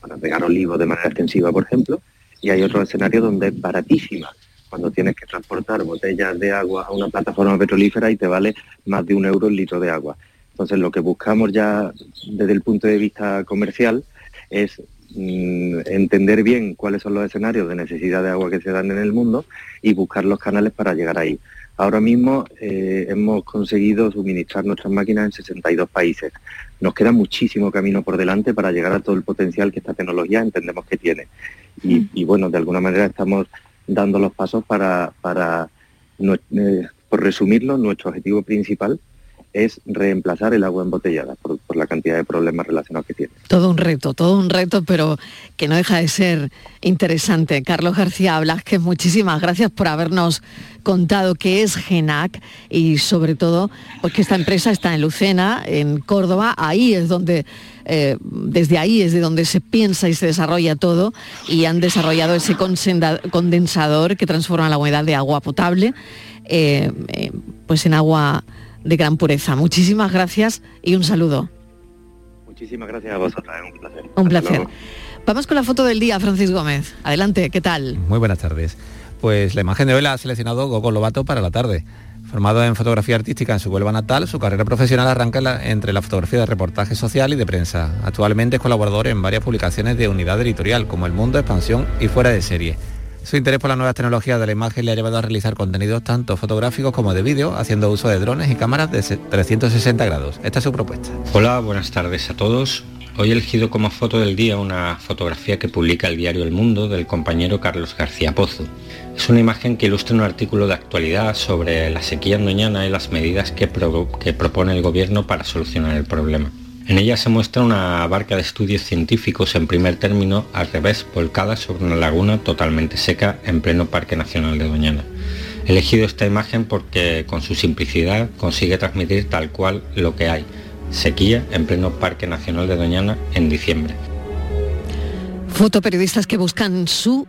para pegar olivos de manera extensiva, por ejemplo, y hay otros escenarios donde es baratísima, cuando tienes que transportar botellas de agua a una plataforma petrolífera y te vale más de un euro el litro de agua. Entonces lo que buscamos ya desde el punto de vista comercial es mm, entender bien cuáles son los escenarios de necesidad de agua que se dan en el mundo y buscar los canales para llegar ahí. Ahora mismo eh, hemos conseguido suministrar nuestras máquinas en 62 países. Nos queda muchísimo camino por delante para llegar a todo el potencial que esta tecnología entendemos que tiene. Y, mm. y bueno, de alguna manera estamos dando los pasos para, para eh, por resumirlo, nuestro objetivo principal es reemplazar el agua embotellada por, la cantidad de problemas relacionados que tiene. Todo un reto, todo un reto, pero que no deja de ser interesante. Carlos García Blasquez, muchísimas gracias por habernos contado qué es GENAC y sobre todo pues que esta empresa está en Lucena, en Córdoba, ahí es donde eh, desde ahí es de donde se piensa y se desarrolla todo y han desarrollado ese condensador que transforma la humedad de agua potable eh, eh, pues en agua de gran pureza. Muchísimas gracias y un saludo. Muchísimas gracias a vosotros, un placer. Un placer. Vamos con la foto del día, Francis Gómez. Adelante, ¿qué tal? Muy buenas tardes. Pues la imagen de hoy la ha seleccionado Gogo Lobato para la tarde. Formado en fotografía artística en su Huelva natal, su carrera profesional arranca entre la fotografía de reportaje social y de prensa. Actualmente es colaborador en varias publicaciones de unidad editorial como El Mundo, Expansión y Fuera de Serie. Su interés por las nuevas tecnologías de la imagen le ha llevado a realizar contenidos tanto fotográficos como de vídeo, haciendo uso de drones y cámaras de 360 grados. Esta es su propuesta. Hola, buenas tardes a todos. Hoy he elegido como foto del día una fotografía que publica el diario El Mundo del compañero Carlos García Pozo. Es una imagen que ilustra un artículo de actualidad sobre la sequía en Doñana y las medidas que, que propone el gobierno para solucionar el problema. En ella se muestra una barca de estudios científicos en primer término al revés, volcada sobre una laguna totalmente seca en pleno Parque Nacional de Doñana. He elegido esta imagen porque con su simplicidad consigue transmitir tal cual lo que hay, sequía en pleno Parque Nacional de Doñana en diciembre. Fotoperiodistas que buscan su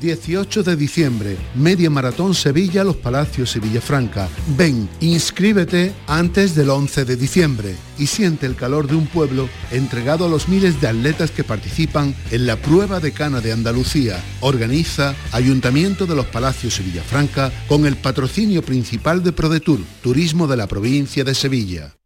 18 de diciembre, Media Maratón Sevilla, Los Palacios y Villafranca. Ven, inscríbete antes del 11 de diciembre y siente el calor de un pueblo entregado a los miles de atletas que participan en la prueba de cana de Andalucía. Organiza Ayuntamiento de Los Palacios y Villafranca con el patrocinio principal de ProDetour, Turismo de la provincia de Sevilla.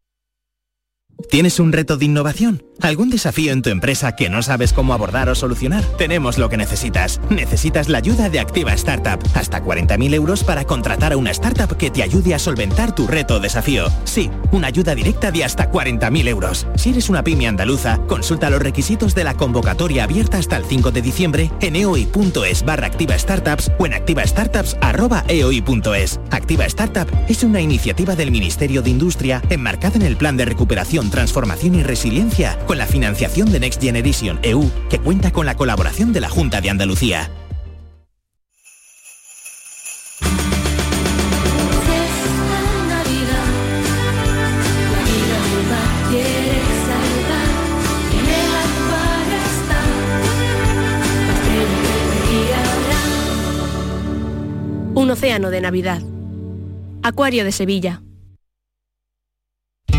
¿Tienes un reto de innovación? ¿Algún desafío en tu empresa que no sabes cómo abordar o solucionar? Tenemos lo que necesitas. Necesitas la ayuda de Activa Startup. Hasta 40.000 euros para contratar a una startup que te ayude a solventar tu reto o desafío. Sí, una ayuda directa de hasta 40.000 euros. Si eres una pyme andaluza, consulta los requisitos de la convocatoria abierta hasta el 5 de diciembre en eoi.es barra Activa Startups o en activastartups.eoi.es. Activa Startup es una iniciativa del Ministerio de Industria enmarcada en el Plan de Recuperación, Transformación y Resiliencia con la financiación de Next Generation EU, que cuenta con la colaboración de la Junta de Andalucía. Un océano de Navidad. Acuario de Sevilla.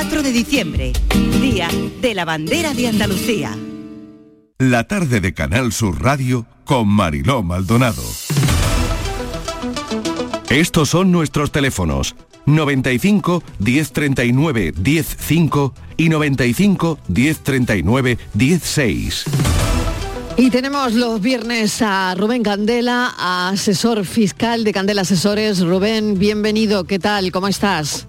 4 de diciembre, Día de la Bandera de Andalucía. La tarde de Canal Sur Radio con Mariló Maldonado. Estos son nuestros teléfonos 95 1039 105 y 95 1039 16. Y tenemos los viernes a Rubén Candela, asesor fiscal de Candela Asesores. Rubén, bienvenido, ¿qué tal? ¿Cómo estás?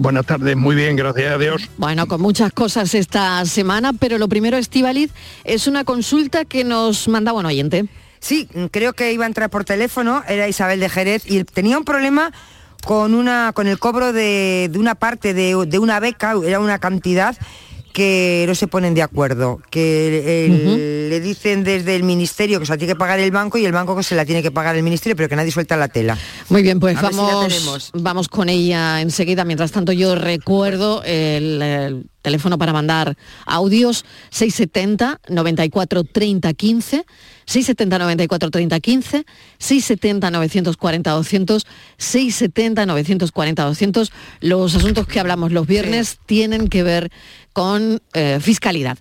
Buenas tardes, muy bien, gracias a Dios. Bueno, con muchas cosas esta semana, pero lo primero, Estivaliz, es una consulta que nos manda un oyente. Sí, creo que iba a entrar por teléfono, era Isabel de Jerez, y tenía un problema con, una, con el cobro de, una parte de, de una beca, era una cantidad que no se ponen de acuerdo, que le dicen desde el ministerio que se la tiene que pagar el banco y el banco que se la tiene que pagar el ministerio, pero que nadie suelta la tela. Muy bien, pues vamos, vamos con ella enseguida. Mientras tanto yo recuerdo el, teléfono para mandar audios 670 94 30 15 670 94 30 15 670 940 200 670 940 200 los asuntos que hablamos los viernes tienen que ver con eh, fiscalidad.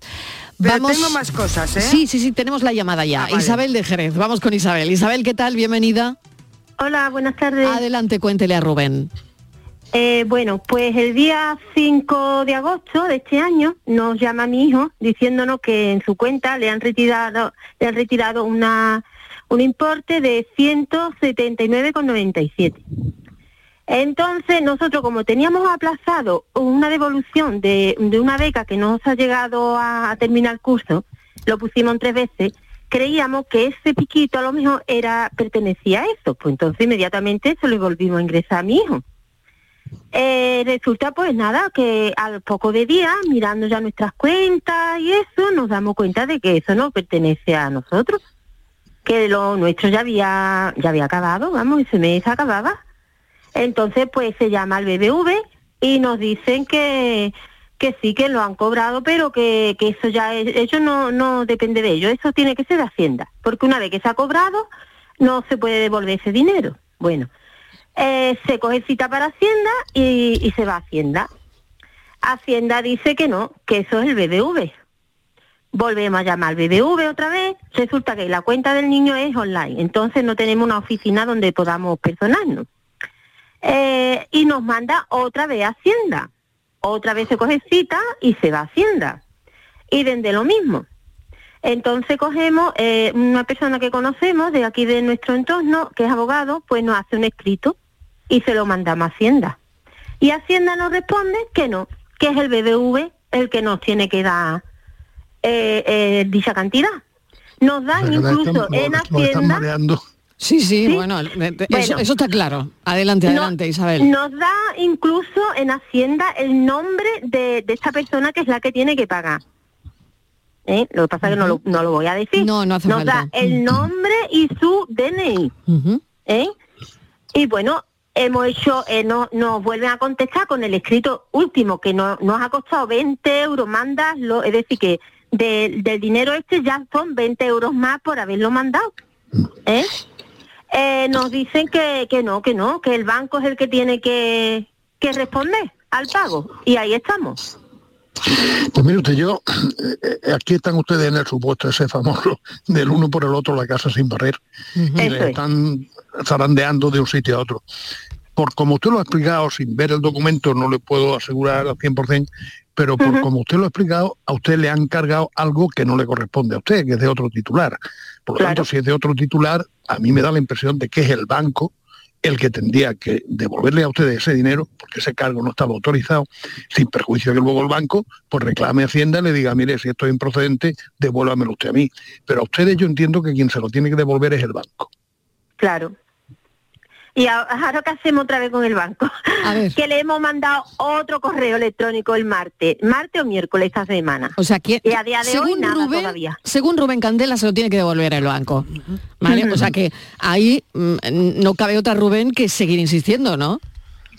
Vamos... tengo más cosas, ¿eh? Sí, sí, sí, tenemos la llamada ya. Ah, Isabel de Jerez, vamos con Isabel. Isabel, ¿qué tal? Bienvenida. Hola, buenas tardes. Adelante, cuéntele a Rubén. Eh, bueno, pues el día 5 de agosto de este año nos llama mi hijo diciéndonos que en su cuenta le han retirado, le han retirado una, un importe de 179,97. Entonces, nosotros como teníamos aplazado una devolución de, una beca que no se ha llegado a, terminar el curso, lo pusimos tres veces, creíamos que ese piquito a lo mejor era pertenecía a eso, pues entonces inmediatamente se lo volvimos a ingresar a mi hijo. Eh, resulta pues nada, que al poco de días, mirando ya nuestras cuentas y eso, nos damos cuenta de que eso no pertenece a nosotros, que lo nuestro ya había, ya había acabado, vamos, ese mes acababa. Entonces, pues se llama al BBV y nos dicen que, que sí, que lo han cobrado, pero que, que eso ya, es, eso no, no depende de ellos, eso tiene que ser de Hacienda, porque una vez que se ha cobrado, no se puede devolver ese dinero. Bueno, eh, se coge cita para Hacienda y, se va a Hacienda. Hacienda dice que no, que eso es el BBV. Volvemos a llamar al BBV otra vez, resulta que la cuenta del niño es online, entonces no tenemos una oficina donde podamos personarnos. Eh, y nos manda otra vez a Hacienda. Otra vez se coge cita y se va a Hacienda. Y desde lo mismo. Entonces cogemos eh, una persona que conocemos de aquí de nuestro entorno, que es abogado, pues nos hace un escrito y se lo mandamos a Hacienda. Y Hacienda nos responde que no, que es el BBV el que nos tiene que dar eh, dicha cantidad. Nos dan incluso en Hacienda Sí, sí, bueno, eh, eso, Bueno. eso está claro. Adelante, No- adelante, Isabel. Nos da incluso en Hacienda el nombre de, de esta persona que es la que tiene que pagar. ¿Eh? Lo que pasa es que no lo, no lo voy a decir. No, no hace Nos falta. da el nombre y su DNI. ¿eh? Y bueno, hemos hecho, eh, no, nos vuelven a contestar con el escrito último, que no- nos ha costado 20 euros, mandarlo, es decir, que de- del dinero este ya son 20 euros más por haberlo mandado. ¿eh? Eh, nos dicen que, que no, que no, que el banco es el que tiene que, que responder al pago. Y ahí estamos. Pues mire usted, yo, eh, eh, aquí están ustedes en el supuesto ese famoso del uno por el otro, la casa sin barrer, y Eso le es. están zarandeando de un sitio a otro. Por como usted lo ha explicado, sin ver el documento, no le puedo asegurar al 100%, pero por como usted lo ha explicado, a usted le han cargado algo que no le corresponde a usted, que es de otro titular. Por lo tanto, si es de otro titular, a mí me da la impresión de que es el banco el que tendría que devolverle a ustedes ese dinero, porque ese cargo no estaba autorizado, sin perjuicio de que luego el banco pues reclame a Hacienda y le diga, mire, si esto es improcedente, devuélvamelo usted a mí. Pero a ustedes yo entiendo que quien se lo tiene que devolver es el banco. Claro. Y a- ahora qué hacemos otra vez con el banco. que le hemos mandado otro correo electrónico el martes, martes o miércoles esta semana. O sea, que y a día de hoy según nada Rubén, todavía. según Rubén Candela se lo tiene que devolver el banco. ¿Vale? O sea que ahí mm, no cabe otra Rubén que seguir insistiendo, ¿no?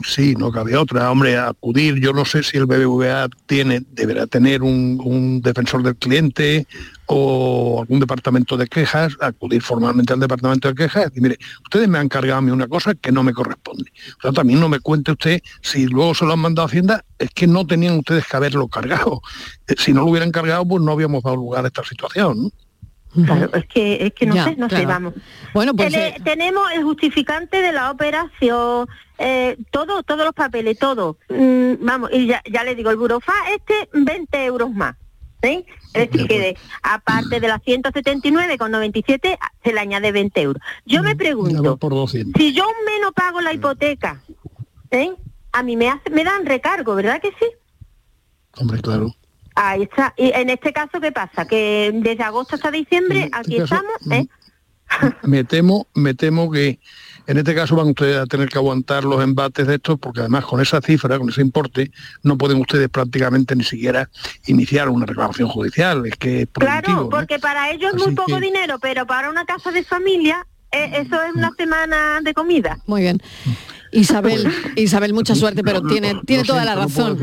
Sí, no cabe otra. Hombre, acudir, yo no sé si el BBVA tiene, deberá tener un, defensor del cliente o algún departamento de quejas, acudir formalmente al departamento de quejas y mire, ustedes me han cargado a mí una cosa que no me corresponde. O sea, también no me cuente usted si luego se lo han mandado a Hacienda, es que no tenían ustedes que haberlo cargado. Eh, Si no lo hubieran cargado, pues no habíamos dado lugar a esta situación. Claro, es que, es que no Ya, sé, no sé, vamos. Bueno, pues tenemos el justificante de la operación, eh, todo, todos los papeles, todo. Mm, vamos, y ya, ya le digo, el burofá este 20 euros más. ¿sí? Es decir, que de- aparte de las 179,97 se le añade 20 euros. Yo me pregunto, Por 200. si yo un no pago la hipoteca, ¿eh? a mí me, hace, me dan recargo, ¿verdad que sí? Hombre, claro. Ahí está. Y en este caso, ¿qué pasa? Que desde agosto hasta diciembre, aquí caso, estamos, ¿eh? me temo, me temo que en este caso van ustedes a tener que aguantar los embates de estos, porque además con esa cifra, con ese importe, no pueden ustedes prácticamente ni siquiera iniciar una reclamación judicial. Es que es Claro, porque para ellos es muy poco que- dinero, pero para una casa de familia, eh, eso es una semana de comida. Muy bien. Isabel, Isabel, mucha suerte, pero tiene, tiene toda la razón.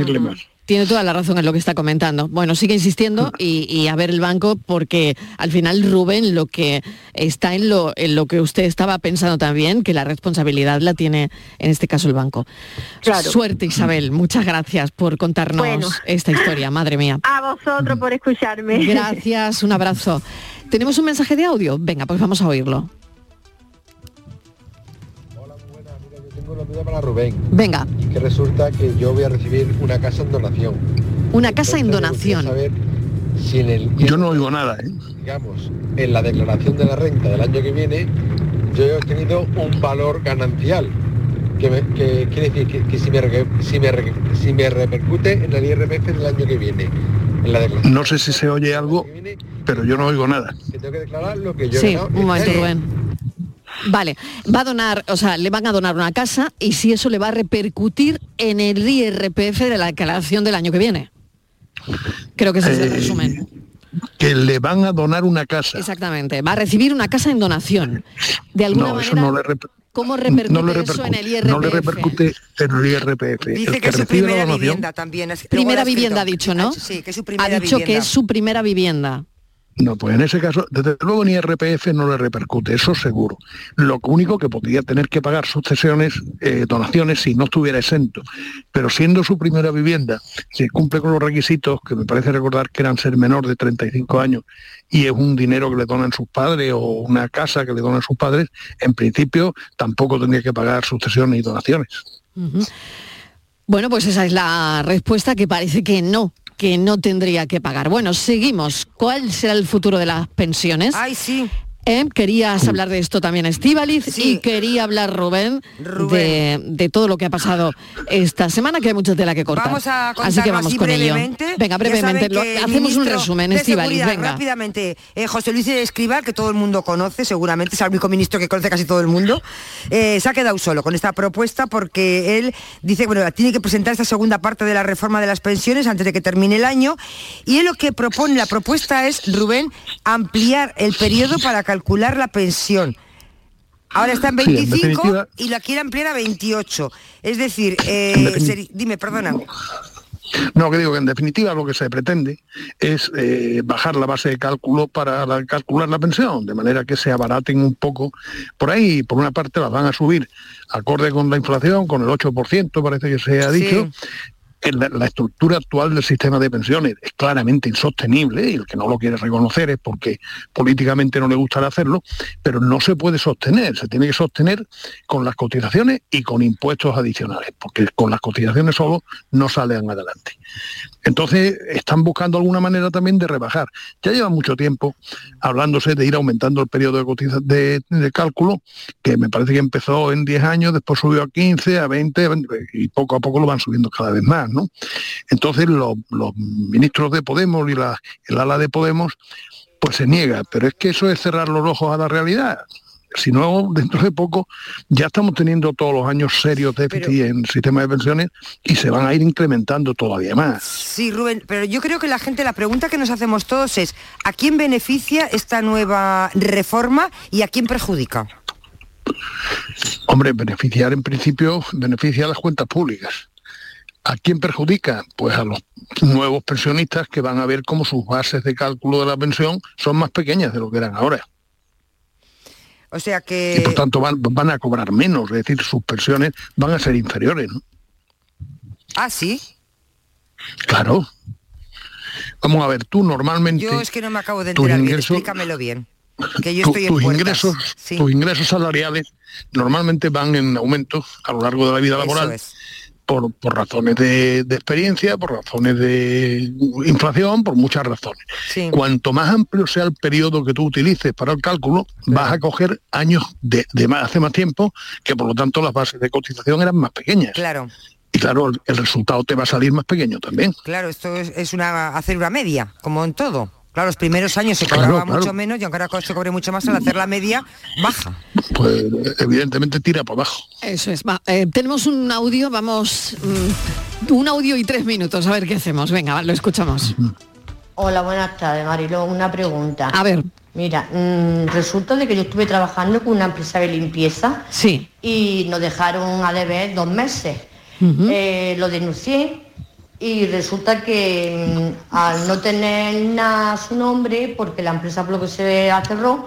Tiene toda la razón en lo que está comentando. Bueno, sigue insistiendo y, y a ver el banco porque al final Rubén lo que está en lo, en lo que usted estaba pensando también, que la responsabilidad la tiene en este caso el banco. Claro. Suerte Isabel, muchas gracias por contarnos Bueno. esta historia, madre mía. A vosotros por escucharme. Gracias, un abrazo. ¿Tenemos un mensaje de audio? Venga, pues vamos a oírlo. Una duda para Rubén. Venga, Y que resulta que yo voy a recibir una casa en donación. una casa en Entonces, donación. saber si en el, Yo no oigo nada, ¿eh? digamos, en la declaración de la renta del año que viene, yo he obtenido un valor ganancial. Que, me- que quiere decir que, que si, me, si, me, re- si me repercute en el IRPF del año que viene, en la declaración No sé si se oye algo, pero yo no oigo nada. que tengo que declarar lo que yo he Sí, ganado un momento, este año. Rubén. Vale, va a donar, o sea, le van a donar una casa y si eso le va a repercutir en el IRPF de la declaración del año que viene. Creo que ese es el Eh, resumen. Que le van a donar una casa. Exactamente. Va a recibir una casa en donación. De alguna No, eso manera, no le, rep- ¿cómo repercute no le eso en el IRPF? No le repercute en el IRPF. Dice el que, es su primera donación- vivienda también. es- Primera ha vivienda ha dicho, ¿no? Sí, que es su Ha primera dicho que vivienda. es su primera vivienda. No, pues en ese caso, desde luego ni IRPF no le repercute, eso seguro. Lo único que podría tener que pagar sucesiones, eh, donaciones, si no estuviera exento. Pero siendo su primera vivienda, si cumple con los requisitos, que me parece recordar que eran ser menor de 35 años, y es un dinero que le donan sus padres o una casa que le donan sus padres, en principio tampoco tendría que pagar sucesiones y donaciones. Bueno, pues esa es la respuesta que parece que no, que no tendría que pagar. Bueno, seguimos. ¿Cuál será el futuro de las pensiones? Ay, sí. ¿Eh? Querías hablar de esto también, Estíbaliz, y quería hablar Rubén, De, de todo lo que ha pasado esta semana, que hay mucha tela que cortar. Vamos a Así que vamos así con ello. Venga, brevemente, lo- que hacemos un resumen, Estíbaliz, venga. Rápidamente, eh, José Luis Escribal, que todo el mundo conoce, seguramente, es el único ministro que conoce casi todo el mundo, eh, se ha quedado solo con esta propuesta porque él dice, bueno, tiene que presentar esta segunda parte de la reforma de las pensiones antes de que termine el año. Y él lo que propone, la propuesta es, Rubén, ampliar el periodo para calcular la pensión. Ahora está en Sí, en 25 definitiva- y la quiere ampliar a 28. Es decir, eh, dime, perdona. No, que digo que en definitiva lo que se pretende es eh, bajar la base de cálculo para la- calcular la pensión, de manera que se abaraten un poco. Por ahí, por una parte, las van a subir acorde con la inflación, con el 8%, parece que se ha Sí. La, estructura actual del sistema de pensiones es claramente insostenible y el que no lo quiere reconocer es porque políticamente no le gustará hacerlo, pero no se puede sostener, se tiene que sostener con las cotizaciones y con impuestos adicionales, porque con las cotizaciones solo no salen adelante. Entonces, están buscando alguna manera también de rebajar. Ya lleva mucho tiempo hablándose de ir aumentando el periodo de, cálculo, que me parece que empezó en 10 años, después subió a 15, a 20, a 20, y poco a poco lo van subiendo cada vez más, ¿no? Entonces, los, los ministros de Podemos y la, el ala de Podemos, pues se niega, pero es que eso es cerrar los ojos a la realidad. Si no, dentro de poco ya estamos teniendo todos los años serios déficits en el sistema de pensiones y se van a ir incrementando todavía más. Sí, Rubén, pero yo creo que la gente, la pregunta que nos hacemos todos es, ¿a quién beneficia esta nueva reforma y a quién perjudica? Hombre, beneficiar en principio beneficia a las cuentas públicas. ¿A quién perjudica? Pues a los nuevos pensionistas que van a ver cómo sus bases de cálculo de la pensión son más pequeñas de lo que eran ahora. O sea Y que... por tanto van, van a cobrar menos, es decir, sus pensiones van a ser inferiores. ¿no? Ah, sí. Claro. Vamos a ver, tú normalmente... Yo es que no me acabo de enterar bien, ingresos- explícamelo bien. Que yo tu- estoy en tus puertas. ingresos, Sí. tus ingresos salariales normalmente van en aumento a lo largo de la vida Eso laboral es. Por, por razones de, de experiencia, por razones de inflación, por muchas razones. Sí. Cuanto más amplio sea el periodo que tú utilices para el cálculo, vas a coger años de, de más, hace más tiempo, que por lo tanto las bases de cotización eran más pequeñas. Claro, Y claro, el, el resultado te va a salir más pequeño también. claro, esto es, es una hacer una media, como en todo. Claro, los primeros años se cobraba claro. mucho menos y aunque ahora se cobre mucho más, al hacer la media, baja. Pues evidentemente tira para abajo. Eso es. Va, eh, tenemos un audio, vamos, mm, un audio y tres minutos, a ver qué hacemos. Venga, va, lo escuchamos. Hola, buenas tardes, Marilo. Una pregunta. A ver. Mira, mm, resulta de que yo estuve trabajando con una empresa de limpieza Sí. y nos dejaron a deber dos meses. Eh, lo denuncié y resulta que mm, al no tener nada su nombre, porque la empresa por lo que se cerró,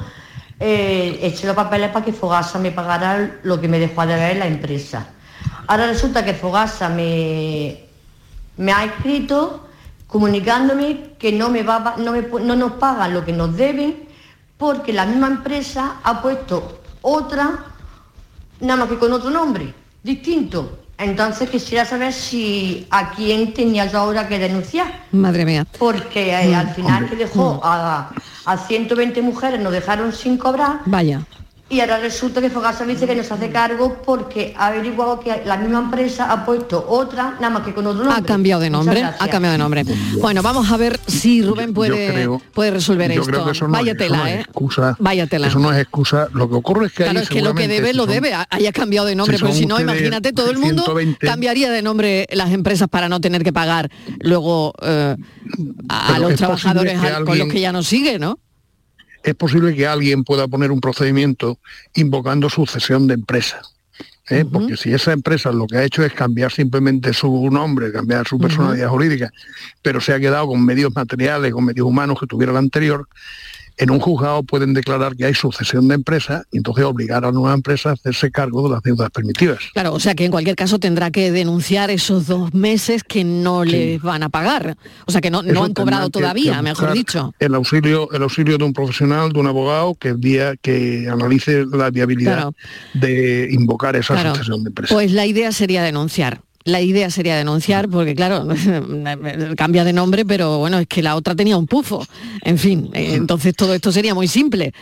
eh, eché los papeles para que Fogasa me pagara lo que me dejó deber la empresa. Ahora resulta que Fogasa me, ha escrito comunicándome que no, me no nos pagan lo que nos deben porque la misma empresa ha puesto otra, nada más que con otro nombre, distinto. Entonces quisiera saber si a quién tenía yo ahora que denunciar, Madre mía. porque eh, al final que dejó a, a 120 mujeres, nos dejaron sin cobrar Vaya. Y ahora resulta que Fogasa dice que nos hace cargo porque ha averiguado que la misma empresa ha puesto otra, nada más que con otro nombre. Ha cambiado de nombre, ha cambiado de nombre. Bueno, vamos a ver si Rubén puede, creo- puede resolver Yo esto. creo que eso no, Vaya eso tela, no es ¿eh? excusa. Vaya tela. Eso no es excusa. Lo que ocurre es que Claro, ahí es que lo que debe si lo son- debe, haya cambiado de nombre, si porque son si no, imagínate, todo el mundo 120. cambiaría de nombre las empresas para no tener que pagar luego eh, a Pero los es trabajadores con los que ya no sigue, ¿no? Es posible que alguien pueda poner un procedimiento invocando sucesión de empresa. ¿eh? Porque si esa empresa lo que ha hecho es cambiar simplemente su nombre, cambiar su personalidad jurídica, pero se ha quedado con medios materiales, con medios humanos que tuviera la anterior, en un juzgado pueden declarar que hay sucesión de empresa y entonces obligar a la nueva empresa a hacerse cargo de las deudas permitidas. Claro, o sea que en cualquier caso tendrá que denunciar esos dos meses que no les van a pagar. O sea que no, no han cobrado todavía, que mejor dicho. El auxilio, el auxilio de un profesional, de un abogado, que día que analice la viabilidad Claro. de invocar esa Claro. sucesión de empresa. Pues la idea sería denunciar. La idea sería denunciar porque, claro, cambia de nombre, pero bueno, es que la otra tenía un pufo. En fin, eh, entonces todo esto sería muy simple.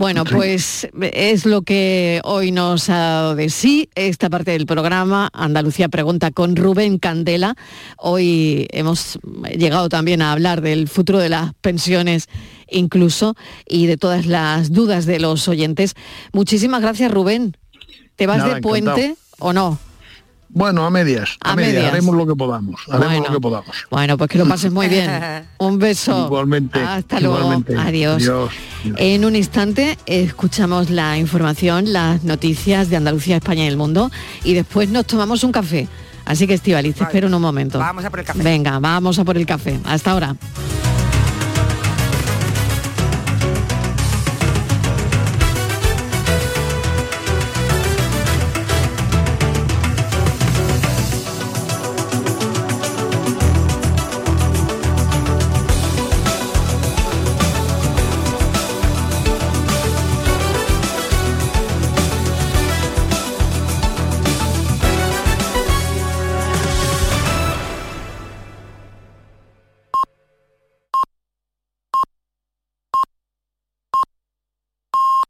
Bueno, pues es lo que hoy nos ha dado de sí esta parte del programa. Andalucía Pregunta con Rubén Candela. Hoy hemos llegado también a hablar del futuro de las pensiones incluso y de todas las dudas de los oyentes. Muchísimas gracias, Rubén. ¿Te vas Nada, de puente encantado. o no? Bueno, a medias, a, A medias. medias. haremos lo que podamos, haremos Bueno. lo que podamos. Bueno, pues que lo pases muy bien. Un beso. Igualmente. Hasta luego. igualmente. Adiós. Adiós. En un instante escuchamos la información, las noticias de Andalucía, España y el mundo y después nos tomamos un café. Así que Estivaliz, te espero en un momento. Vamos a por el café. Venga, vamos a por el café. Hasta ahora.